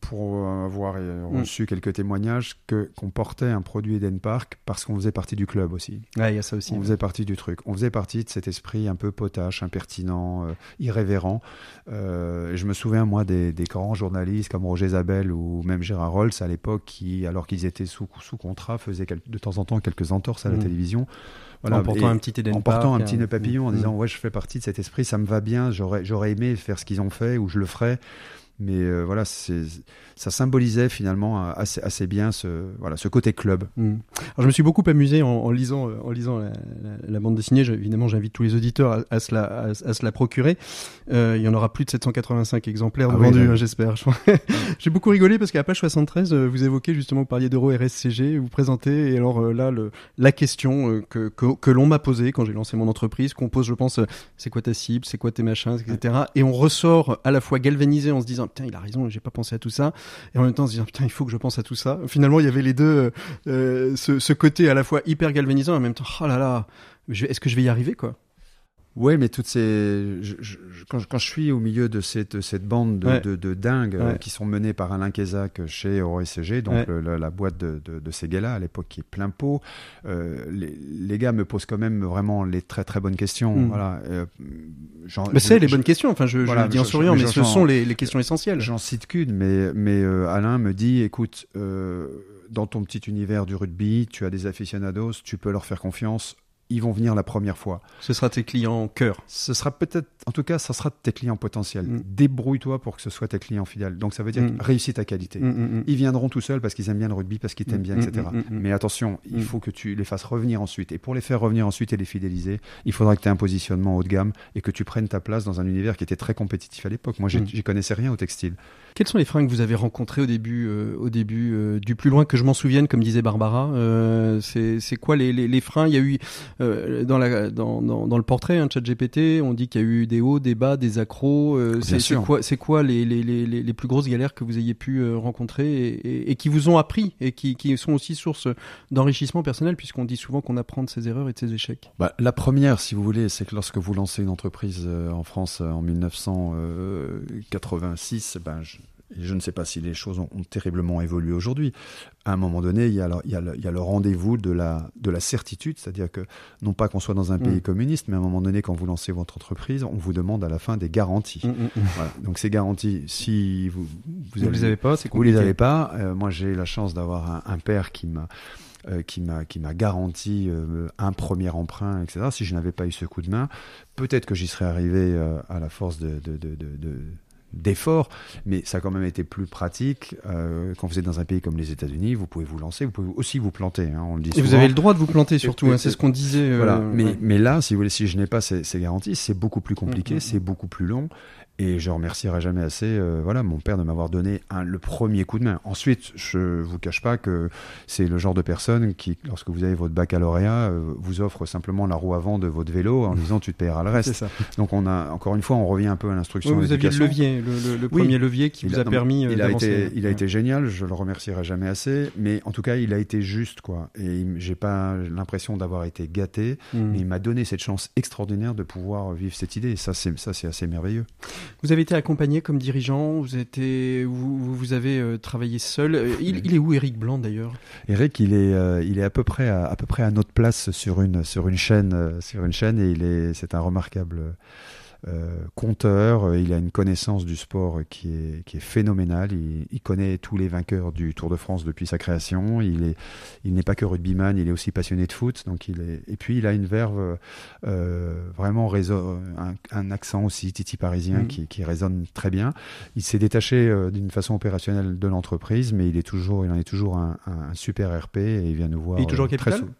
pour avoir euh, Mm. reçu quelques témoignages, que qu'on portait un produit Eden Park parce qu'on faisait partie du club aussi. Ouais, il y a ça aussi. On faisait partie du truc. On faisait partie de cet esprit un peu potache, impertinent, euh, irrévérent. Euh, je me souviens, moi, des, des grands journalistes comme Roger Zabel ou même Gérard Rolls à l'époque, qui, alors qu'ils étaient sous, sous contrat, faisaient quel- de temps en temps quelques entorses à la Mhm. télévision. en portant un petit Eden en Park, portant un hein. petit nœud papillon, en Mm. disant Ouais, je fais partie de cet esprit, ça me va bien, j'aurais j'aurais aimé faire ce qu'ils ont fait ou je le ferais. Mais euh, voilà, ça symbolisait finalement assez, assez bien ce, voilà, ce côté club. Mm. Alors, je me suis beaucoup amusé en, en lisant, euh, en lisant la, la- la bande dessinée. Je- évidemment, j'invite tous les auditeurs à, à se, la, à, à se la procurer. Euh, il y en aura plus de 785 exemplaires Ah oui, vendus, hein, j'espère. Je- J'ai beaucoup rigolé parce qu'à la page 73, euh, vous évoquez justement, vous parliez d'Euro RSCG, vous présentez, et alors là, le, la question que, que, que l'on m'a posée quand j'ai lancé mon entreprise, qu'on pose, je pense, c'est quoi ta cible, c'est quoi tes machins, etc. Et on ressort à la fois galvanisé en se disant, putain, il a raison, j'ai pas pensé à tout ça, et en même temps, se disant, putain, il faut que je pense à tout ça. Finalement, il y avait les deux, euh, ce, ce côté à la fois hyper galvanisant et en même temps, oh là là, est-ce que je vais y arriver, quoi? Ouais, mais toutes ces. je- je- je- quand, je- quand je suis au milieu de cette, cette bande de, Ouais. de, de dingues euh, qui sont menés par Alain Kézac chez OSCG, donc Ouais. le- le- la boîte de, de, de ces gars-là, à l'époque qui est plein pot, euh, les, les gars me posent quand même vraiment les très très bonnes questions. Mm. Voilà. euh, Mais c'est les bonnes questions, enfin je, le dis en souriant, mais ce sont les, les questions essentielles. J'en cite qu'une, mais, mais Alain me dit, écoute, dans ton petit univers du rugby, tu as des aficionados, tu peux leur faire confiance, ils vont venir la première fois. Ce sera tes clients cœur. Ce sera peut-être, en tout cas, ça sera tes clients potentiels. Mm. Débrouille-toi pour que ce soit tes clients fidèles. Donc ça veut dire Mm. réussis ta qualité. Mm, mm. Ils viendront tout seuls parce qu'ils aiment bien le rugby, parce qu'ils t'aiment bien, etc. Mais attention, il faut que tu les fasses revenir ensuite. Et pour les faire revenir ensuite et les fidéliser, il faudra que tu aies un positionnement haut de gamme et que tu prennes ta place dans un univers qui était très compétitif à l'époque. Moi, j'y connaissais rien au textile. Quels sont les freins que vous avez rencontrés au début, euh, au début euh, du plus loin que je m'en souvienne, comme disait Barbara euh, C'est c'est quoi les, les, les freins? Il y a eu euh, dans, la, dans, dans, dans le portrait, hein, ChatGPT, on dit qu'il y a eu des hauts, des bas, des accros. euh, c'est quoi, quoi les, les, les, les plus grosses galères que vous ayez pu euh, rencontrer et, et, et qui vous ont appris et qui, qui sont aussi source d'enrichissement personnel, puisqu'on dit souvent qu'on apprend de ses erreurs et de ses échecs. Bah, la première, si vous voulez, c'est que lorsque vous lancez une entreprise euh, en France euh, en 1986, ben, je, je ne sais pas si les choses ont, ont terriblement évolué aujourd'hui. À un moment donné, il y a le, rendez-vous de la, de la certitude, c'est-à-dire que non pas qu'on soit dans un pays Mm. communiste, mais à un moment donné, quand vous lancez votre entreprise, on vous demande à la fin des garanties. Voilà. Donc ces garanties, si vous, vous, les avez pas, c'est vous les avez pas. Euh, moi, j'ai la chance d'avoir un, un père qui m'a euh, qui m'a qui m'a garanti euh, un premier emprunt, etc. Si je n'avais pas eu ce coup de main, peut-être que j'y serais arrivé euh, à la force de, de, de, de- de- d'efforts, mais ça a quand même été plus pratique. Euh, quand vous êtes dans un pays comme les États-Unis, vous pouvez vous lancer, vous pouvez aussi vous planter. Hein, on le dit Et vous avez le droit de vous planter surtout, hein, c'est ce qu'on disait. euh, Voilà. Mais, ouais. mais là, si vous voulez, si je n'ai pas ces, ces garanties, c'est beaucoup plus compliqué, Mm, mm, c'est beaucoup plus long. Et je remercierai jamais assez, euh, voilà, mon père de m'avoir donné un, le premier coup de main. Ensuite, je vous cache pas que c'est le genre de personne qui, lorsque vous avez votre baccalauréat, euh, vous offre simplement la roue avant de votre vélo en disant tu te paieras le reste. ça. Donc on a, encore une fois, on revient un peu à l'instruction. Oui, vous aviez le levier, le, le- le Oui. premier levier qui vous a, non, permis euh, il a été, il a été génial, je le remercierai jamais assez, mais en tout cas, il a été juste, quoi. Et j'ai pas l'impression d'avoir été gâté, Mm. mais il m'a donné cette chance extraordinaire de pouvoir vivre cette idée. Et ça, c'est ça, c'est assez merveilleux. Vous avez été accompagné comme dirigeant, vous, avez euh, travaillé seul. Euh, Il, est où Eric Blanc d'ailleurs? Eric, il est, euh, il est à peu près à, peu près à notre place sur une, sur une chaîne, sur une chaîne, et c'est un remarquable conteur. Il a une connaissance du sport qui est, qui est phénoménale. Il, il connaît tous les vainqueurs du Tour de France depuis sa création. Il est, il n'est pas que rugbyman, il est aussi passionné de foot. Donc il est, et puis il a une verve euh, vraiment réso- un, un accent aussi titi parisien Mhm. qui, qui résonne très bien. Il s'est détaché euh, d'une façon opérationnelle de l'entreprise, mais il est toujours, il en est toujours un, un super RP et il vient nous voir. Il est toujours euh, très souvent.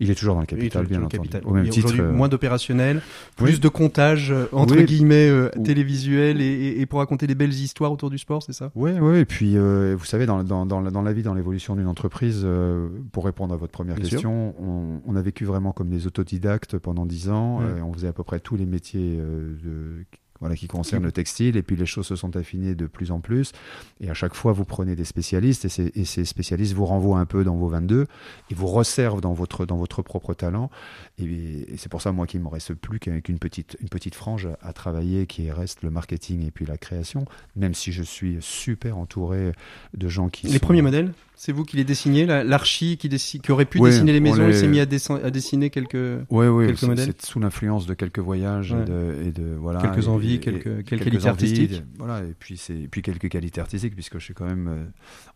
Il est toujours dans le capital, bien entendu. capital. Au même titre. euh, moins d'opérationnel, oui. plus de comptage euh, entre Oui. guillemets euh, Ou- télévisuel et, pour raconter des belles histoires autour du sport, c'est ça? Oui, oui, et puis euh, vous savez, dans, dans, dans, la- dans la vie, dans l'évolution d'une entreprise, euh, pour répondre à votre première Bien question, on, on a vécu vraiment comme des autodidactes pendant dix ans. Ouais. on faisait à peu près tous les métiers euh, de, voilà, qui concernent le textile, et puis les choses se sont affinées de plus en plus. Et à chaque fois, vous prenez des spécialistes, et ces, et ces spécialistes vous renvoient un peu dans vos 22, et vous resservent dans votre, dans votre propre talent. Et, et c'est pour ça, moi, qu'il ne me reste plus qu'avec une petite, une petite frange à, travailler, qui reste le marketing et puis la création, même si je suis super entouré de gens qui Les sont- premiers modèles, c'est vous qui les dessinez la- L'archi qui, qui aurait pu Ouais, dessiner les on maisons, les- il s'est mis à, dessin- à dessiner quelques, Oui, oui, Quelques c'est- modèles c'est sous l'influence de quelques voyages Ouais. et, de, et de voilà Quelques et- envies, et- quelques- qualités artistiques. voilà, et puis c'est puis quelques qualités artistiques puisque je suis quand même euh,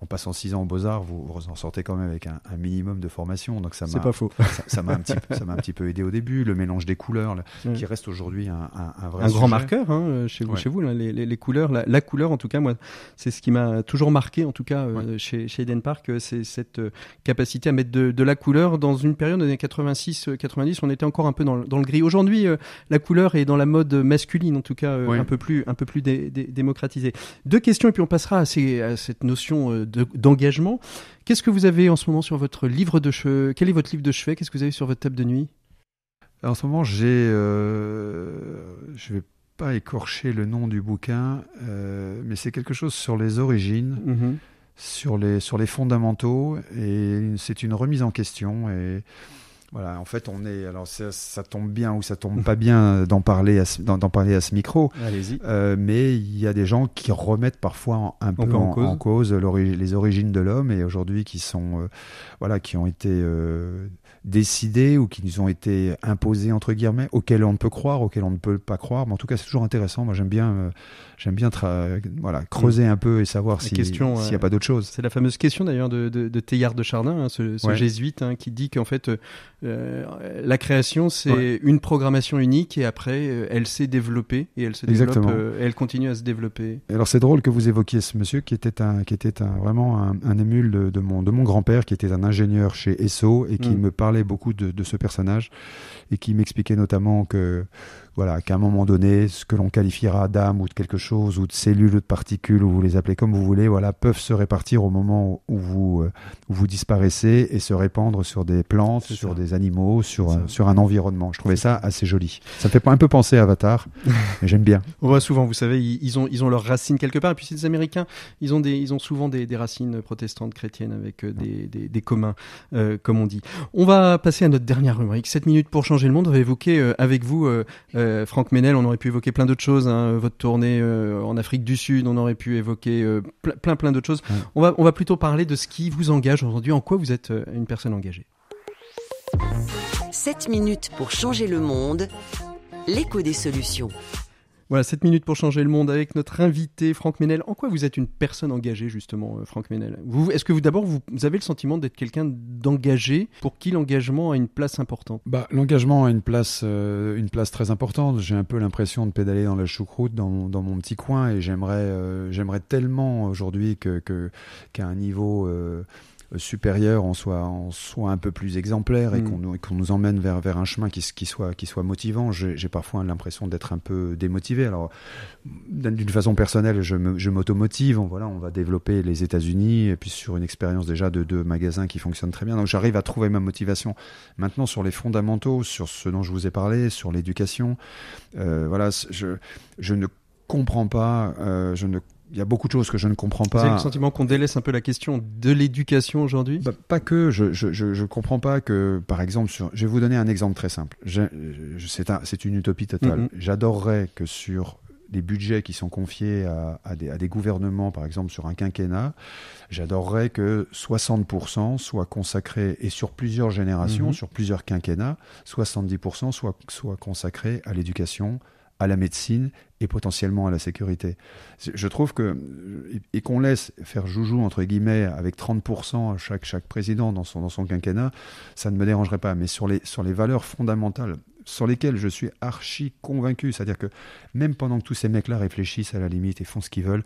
en passant six ans aux Beaux Arts, vous, vous en sortez quand même avec un, un minimum de formation, donc ça c'est pas faux. ça m'a un petit peu- ça m'a un petit peu aidé au début, le mélange des couleurs là, Ouais. qui reste aujourd'hui un, un, un vrai un grand marqueur hein, euh, chez vous, Ouais. chez vous là, les, les- les couleurs, la, la couleur en tout cas, moi, c'est ce qui m'a toujours marqué en tout cas euh, chez, chez Eden Park, euh, c'est cette capacité à mettre de, de la couleur dans une période des années 86-90, on était encore un peu dans, le- dans le gris. Aujourd'hui, la couleur est dans la mode masculine en tout cas, un peu plus, un peu plus dé- dé- démocratisée. Deux questions et puis on passera à, ces- à cette notion de- d'engagement. Qu'est-ce que vous avez en ce moment sur votre livre de chevet Quel est votre livre de chevet? Qu'est-ce que vous avez sur votre table de nuit? En ce moment, j'ai, euh, je vais pas écorcher le nom du bouquin, euh, mais c'est quelque chose sur les origines. Mhm. sur les, sur les fondamentaux et c'est une remise en question et Voilà, en fait, on est. Alors, ça, ça tombe bien ou ça tombe pas bien d'en parler, à ce- d'en d'en parler à ce micro. Allez-y. Euh, mais il y a des gens qui remettent parfois en- un peu peu en en, cause. en cause l'ori- les origines de l'homme et aujourd'hui qui sont euh, voilà qui ont été euh, décidées ou qui nous ont été imposées entre guillemets auxquelles on peut croire auxquelles on ne peut pas croire mais en tout cas c'est toujours intéressant moi j'aime bien euh, j'aime bien voilà creuser un peu et savoir s'il n'y euh, a pas d'autre chose C'est la fameuse question d'ailleurs de, de, de Teilhard de Chardin, hein, ce, ce Ouais. jésuite, hein, qui dit qu'en fait euh, euh, la création c'est Ouais. une programmation unique et après euh, elle s'est développée et elle se développe, euh, et elle continue à se développer. Et Alors c'est drôle que vous évoquiez ce monsieur qui était un qui était un vraiment un, un émule de, de mon de mon grand-père qui était un ingénieur chez Esso et qui Mm. me parlait beaucoup de, de ce personnage et qui m'expliquait notamment que voilà qu'à un moment donné ce que l'on qualifiera d'âme ou de quelque chose ou de cellules ou de particules ou vous les appelez comme vous voulez voilà peuvent se répartir au moment où vous euh, où vous disparaissez et se répandre sur des plantes sur ça. des animaux sur un, sur un environnement je trouvais ça assez joli ça me fait un peu penser à Avatar mais j'aime bien On voit souvent, vous savez, ils, ont ils ont leurs racines quelque part. Et puis ces Américains, ils ont des ils ont souvent des, des racines protestantes chrétiennes avec euh, des, des, des communs, euh, comme on dit. On va passer à notre dernière rubrique. 7 minutes pour changer le monde. On va évoquer euh, avec vous, euh, euh, Franck Ménel. On aurait pu évoquer plein d'autres choses. Hein, votre tournée euh, en Afrique du Sud. On aurait pu évoquer euh, plein plein plein d'autres choses. Ouais. On va on va plutôt parler de ce qui vous engage aujourd'hui. En quoi vous êtes euh, une personne engagée 7 minutes pour changer le monde. L'écho des solutions. Voilà, 7 minutes pour changer le monde avec notre invité Franck Ménel. En quoi vous êtes une personne engagée justement, euh, Franck Ménel? Vous, Est-ce que vous d'abord vous, avez le sentiment d'être quelqu'un d'engagé? Pour qui l'engagement a une place importante? Bah, l'engagement a une place, euh, une place très importante. J'ai un peu l'impression de pédaler dans la choucroute dans, mon- petit coin et j'aimerais, euh, j'aimerais tellement aujourd'hui que, que- qu'à un niveau supérieur, on soit, on soit un peu plus exemplaire et Mm. qu'on nous, emmène vers, vers un chemin qui, soit, qui soit motivant. J'ai, parfois l'impression d'être un peu démotivé. Alors, d'une façon personnelle, je, m'automotive. On, voilà, on va développer les États-Unis et puis sur une expérience déjà de deux magasins qui fonctionnent très bien. Donc, j'arrive à trouver ma motivation. Maintenant, sur les fondamentaux, sur ce dont je vous ai parlé, sur l'éducation, euh, voilà, je, je ne comprends pas. euh, je ne, il y a beaucoup de choses que je ne comprends Vous avez pas. le sentiment qu'on délaisse un peu la question de l'éducation aujourd'hui? Bah, pas que, je, je, je, je comprends pas que, par exemple, sur, je vais vous donner un exemple très simple. C'est un, c'est une utopie totale. Mhm. J'adorerais que sur les budgets qui sont confiés à, à, des, à des gouvernements, par exemple sur un quinquennat, j'adorerais que 60% soient consacrés, et sur plusieurs générations, Mhm. sur plusieurs quinquennats, 70% soient, soient consacrés à l'éducation, à la médecine et potentiellement à la sécurité. Je trouve que et qu'on laisse faire joujou entre guillemets avec 30% chaque chaque président dans son dans son quinquennat, ça ne me dérangerait pas. Mais sur les sur les valeurs fondamentales sur lesquelles je suis archi convaincu, c'est-à-dire que même pendant que tous ces mecs-là réfléchissent à la limite et font ce qu'ils veulent,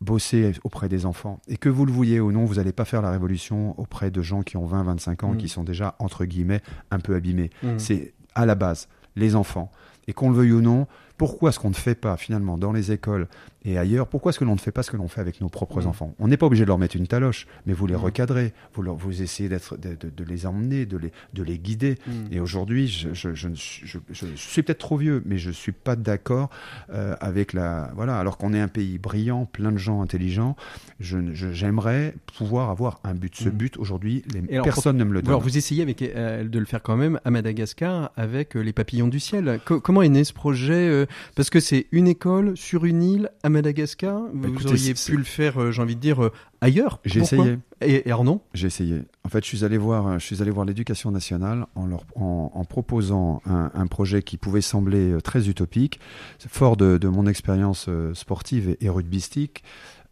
bosser auprès des enfants. Et que vous le vouliez ou non, vous n'allez pas faire la révolution auprès de gens qui ont 20, 25 ans, Mm. qui sont déjà, entre guillemets, un peu abîmés. Mhm. C'est à la base les enfants. Et qu'on le veuille ou non, pourquoi est-ce qu'on ne fait pas finalement dans les écoles et ailleurs, pourquoi est-ce que l'on ne fait pas ce que l'on fait avec nos propres enfants? On n'est pas obligé de leur mettre une taloche, mais vous les recadrez, vous, leur, vous essayez d'être, de, de- de les emmener, de les, de les guider. Mhm. Et aujourd'hui, je, je, je, ne suis- je- je suis peut-être trop vieux, mais je suis pas d'accord euh, avec la. Voilà, alors qu'on est un pays brillant, plein de gens intelligents, ne- j'aimerais pouvoir avoir un but. Ce Mhm. but, aujourd'hui, alors, personne ne me le donne. Alors vous essayez avec, euh, de le faire quand même à Madagascar avec euh, les papillons du ciel. Co- comment est né ce projet euh, Parce que c'est une école sur une île à Madagascar. Vous Bah, écoutez, auriez pu le faire, euh, j'ai envie de dire, euh, ailleurs. J'ai essayé. Et, non J'ai essayé. En fait, je suis allé voir, je suis allé voir l'éducation nationale en, leur, en, en proposant un, un projet qui pouvait sembler très utopique, fort de, de mon expérience sportive et, et rugbystique,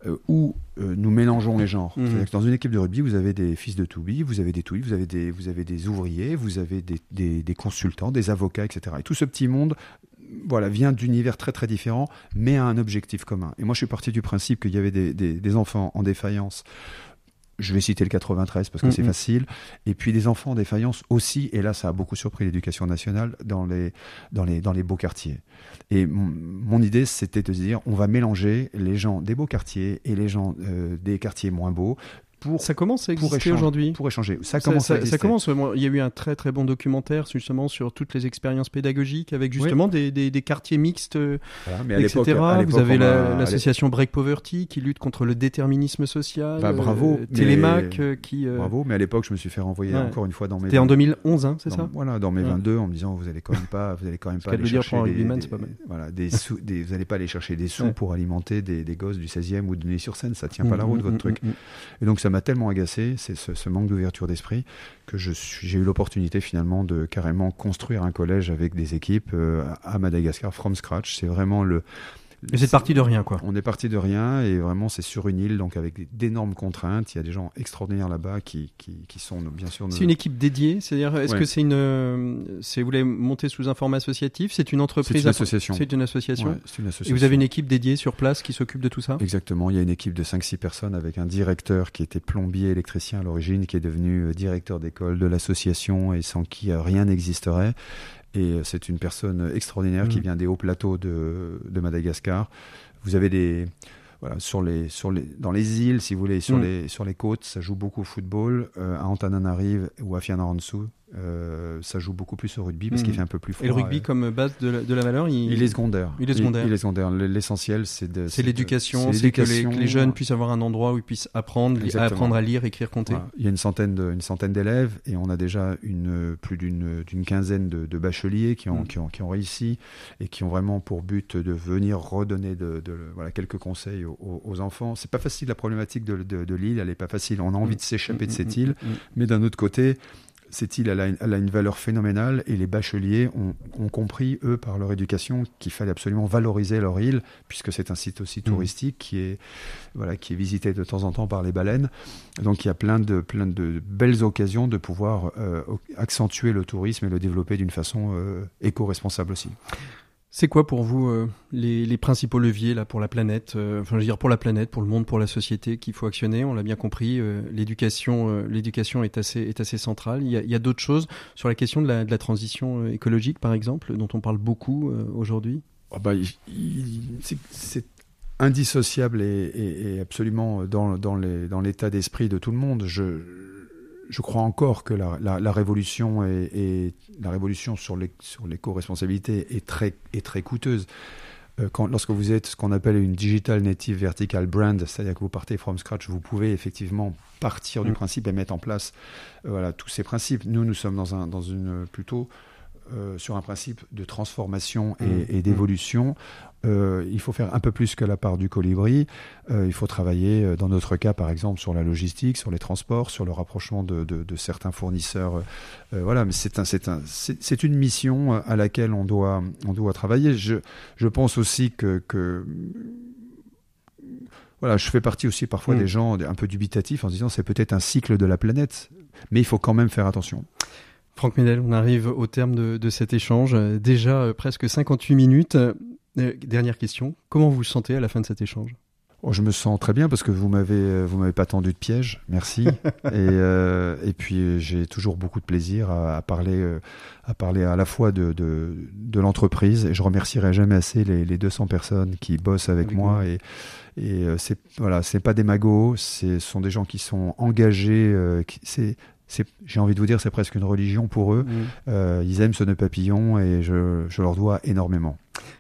euh, où euh, nous mélangeons les genres. Mhm. Que dans une équipe de rugby, vous avez des fils de Toubi, vous avez des Toubi, vous avez des, vous avez des ouvriers, vous avez des, des, des consultants, des avocats, etc. Et tout ce petit monde voilà, vient d'univers très très différents, mais a un objectif commun. Et moi, je suis parti du principe qu'il y avait des, des, des enfants en défaillance. Je vais citer le 93 parce que c'est Mhm. facile. Et puis des enfants en défaillance aussi, et là ça a beaucoup surpris l'éducation nationale, dans les, dans les, dans les beaux quartiers. Et mon, mon idée c'était de dire on va mélanger les gens des beaux quartiers et les gens euh, des quartiers moins beaux pour Ça commence à exister aujourd'hui. pour échanger. Ça commence ça- à ça exister. commence. Bon, Il y a eu un très très bon documentaire justement sur toutes les expériences pédagogiques avec justement des, des- des quartiers mixtes, euh, Voilà, mais à etc. à Vous avez la- l'association Break Poverty qui lutte contre le déterminisme social. Bah, bravo, euh, Télémac euh, qui. euh, Bravo, mais à l'époque, je me suis fait renvoyer Ouais. encore une fois dans mes. C'était en 2011, hein, c'est ça Voilà, dans mes Ouais. 22, en me disant, vous allez quand même pas, vous allez quand même pas aller chercher des, rugbyman, des- c'est pas mal. voilà, des sous, des- vous allez pas aller chercher des sous Ouais. pour alimenter des, gosses du 16e ou de Neuilly-sur-Seine, ça tient pas la Mm, route mm, votre mm, truc. Et donc ça tellement agacé, c'est ce, manque d'ouverture d'esprit, que j'ai eu l'opportunité finalement de carrément construire un collège avec des équipes euh, à Madagascar from scratch. C'est vraiment le. Mais c'est parti de rien, quoi. On est parti de rien et vraiment c'est sur une île, donc avec d'énormes contraintes. Il y a des gens extraordinaires là-bas qui, qui, qui sont bien sûr. nos- C'est une équipe dédiée, c'est-à-dire est-ce Ouais. que c'est une, euh, c'est vous voulez monter sous un format associatif, c'est une entreprise, C'est une association. c'est une association? Ouais, c'est une Et association. vous avez une équipe dédiée sur place qui s'occupe de tout ça? Exactement, il y a une équipe de 5-6 personnes avec un directeur qui était plombier électricien à l'origine, qui est devenu euh, directeur d'école de l'association et sans qui euh, rien n'existerait. Et euh, c'est une personne extraordinaire qui Mhm. vient des hauts plateaux de, de Madagascar. Vous avez des... Voilà, sur les, sur les, dans les îles, si vous voulez, sur, Mhm. les, sur les côtes, ça joue beaucoup au football. Euh, à Antananarive ou à Fianarantsoa, euh, ça joue beaucoup plus au rugby parce Mhm. qu'il fait un peu plus froid. Et le rugby Euh, comme base de la, de la valeur, il, il est secondaire. Il est secondaire. Il, est secondaire. L'essentiel, c'est de. c'est l'éducation, c'est que les, l'éducation. que les jeunes puissent avoir un endroit où ils puissent apprendre, Exactement. apprendre à lire, écrire, compter. Voilà. Il y a une centaine de- une centaine d'élèves et on a déjà une, plus d'une d'une quinzaine de, de bacheliers qui ont, Mm. qui, ont, qui ont réussi et qui ont vraiment pour but de venir redonner de, de- voilà, quelques conseils aux, aux- enfants. C'est pas facile la problématique de, l'île, elle est pas facile. On a envie de s'échapper de cette île, mais d'un autre côté, cette île, elle a, une, elle a une valeur phénoménale et les bacheliers ont, ont compris, eux, par leur éducation, qu'il fallait absolument valoriser leur île, puisque c'est un site aussi touristique qui est, voilà, qui est visité de temps en temps par les baleines. Donc il y a plein de, plein de belles occasions de pouvoir euh, accentuer le tourisme et le développer d'une façon euh, éco-responsable aussi. C'est quoi pour vous euh, les, principaux leviers là pour la planète, euh, enfin je veux pour la planète, pour le monde, pour la société qu'il faut actionner? On l'a bien compris, euh, l'éducation, est assez centrale. Il y a, d'autres choses sur la question de la, transition écologique par exemple, dont on parle beaucoup aujourd'hui? Oh bah, c'est- indissociable et, absolument dans, l'état d'esprit de tout le monde. Je crois encore que la, la- la révolution est, est- la révolution sur les- sur l'éco-responsabilité est très, est très coûteuse. Euh, Quand, lorsque vous êtes ce qu'on appelle une digital native vertical brand, c'est-à-dire que vous partez from scratch, vous pouvez effectivement partir du Mm. principe et mettre en place euh, voilà, tous ces principes. Nous, nous sommes dans, un, dans une plutôt euh, sur un principe de transformation et, Mm. et d'évolution. Euh, il faut faire un peu plus que la part du colibri. Euh, il faut travailler, dans notre cas, par exemple, sur la logistique, sur les transports, sur le rapprochement de, de- de certains fournisseurs. Voilà, mais c'est un, c'est un, c'est c'est une mission à laquelle on doit, on doit travailler. Je, je pense aussi que, que voilà, je fais partie aussi parfois Mm. des gens un peu dubitatifs en se disant c'est peut-être un cycle de la planète, mais il faut quand même faire attention. Franck Ménel, on arrive au terme de, de cet échange. Déjà euh, presque 58 minutes. Euh, dernière question, comment vous vous sentez à la fin de cet échange? Oh, je me sens très bien parce que vous m'avez euh, vous m'avez pas tendu de piège, merci. et, euh, et puis j'ai toujours beaucoup de plaisir à, à parler à parler à la fois de de, de l'entreprise et je remercierai jamais assez les, les 200 personnes qui bossent avec, Avec moi vous. et et c'est voilà c'est pas des magots, ce sont des gens qui sont engagés. euh, c'est j'ai envie de vous dire c'est presque une religion pour eux. Euh, ils aiment ce nœud papillon et je, je leur dois énormément.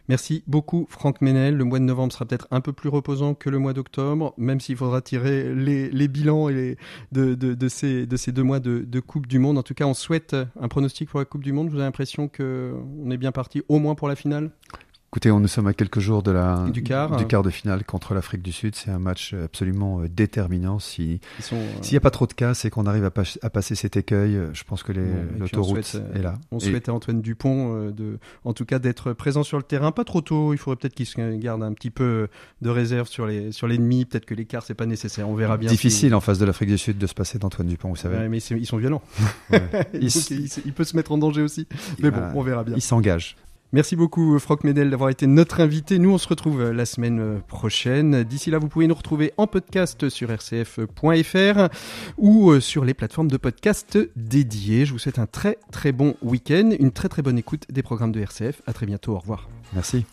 Merci beaucoup Franck Ménel. Le mois de novembre sera peut-être un peu plus reposant que le mois d'octobre, même s'il faudra tirer les, les bilans et les- de, de, de ces, de ces deux mois de, de Coupe du Monde. En tout cas, on souhaite un pronostic pour la Coupe du Monde. Vous avez l'impression qu'on est bien parti au moins pour la finale? Écoutez, on nous sommes à quelques jours de la, Du quart. du quart de finale contre l'Afrique du Sud. C'est un match absolument euh, déterminant. Si, euh, s'il n'y a pas trop de cas, c'est qu'on arrive à, pas- à passer cet écueil. euh, Je pense que l'autoroute euh, est là. On Et- souhaite à Antoine Dupont, euh, de, en tout cas, d'être présent sur le terrain. Pas trop tôt. Il faudrait peut-être qu'il se garde un petit peu de réserve sur l'ennemi. Peut-être que l'écart c'est pas nécessaire. On verra bien. difficile en face de l'Afrique du Sud de se passer d'Antoine Dupont, vous savez. Ouais, mais ils sont violents. Ouais. Donc, Il il, il peut se mettre en danger aussi. Mais bon, on verra bien. Il s'engage. Merci beaucoup, Franck Médel, d'avoir été notre invité. Nous, on se retrouve euh, la semaine euh, prochaine. D'ici là, vous pouvez nous retrouver en podcast sur rcf.fr ou euh, sur les plateformes de podcast dédiées. Je vous souhaite un très très bon week-end, une très très bonne écoute des programmes de RCF. À très bientôt. Au revoir. Merci.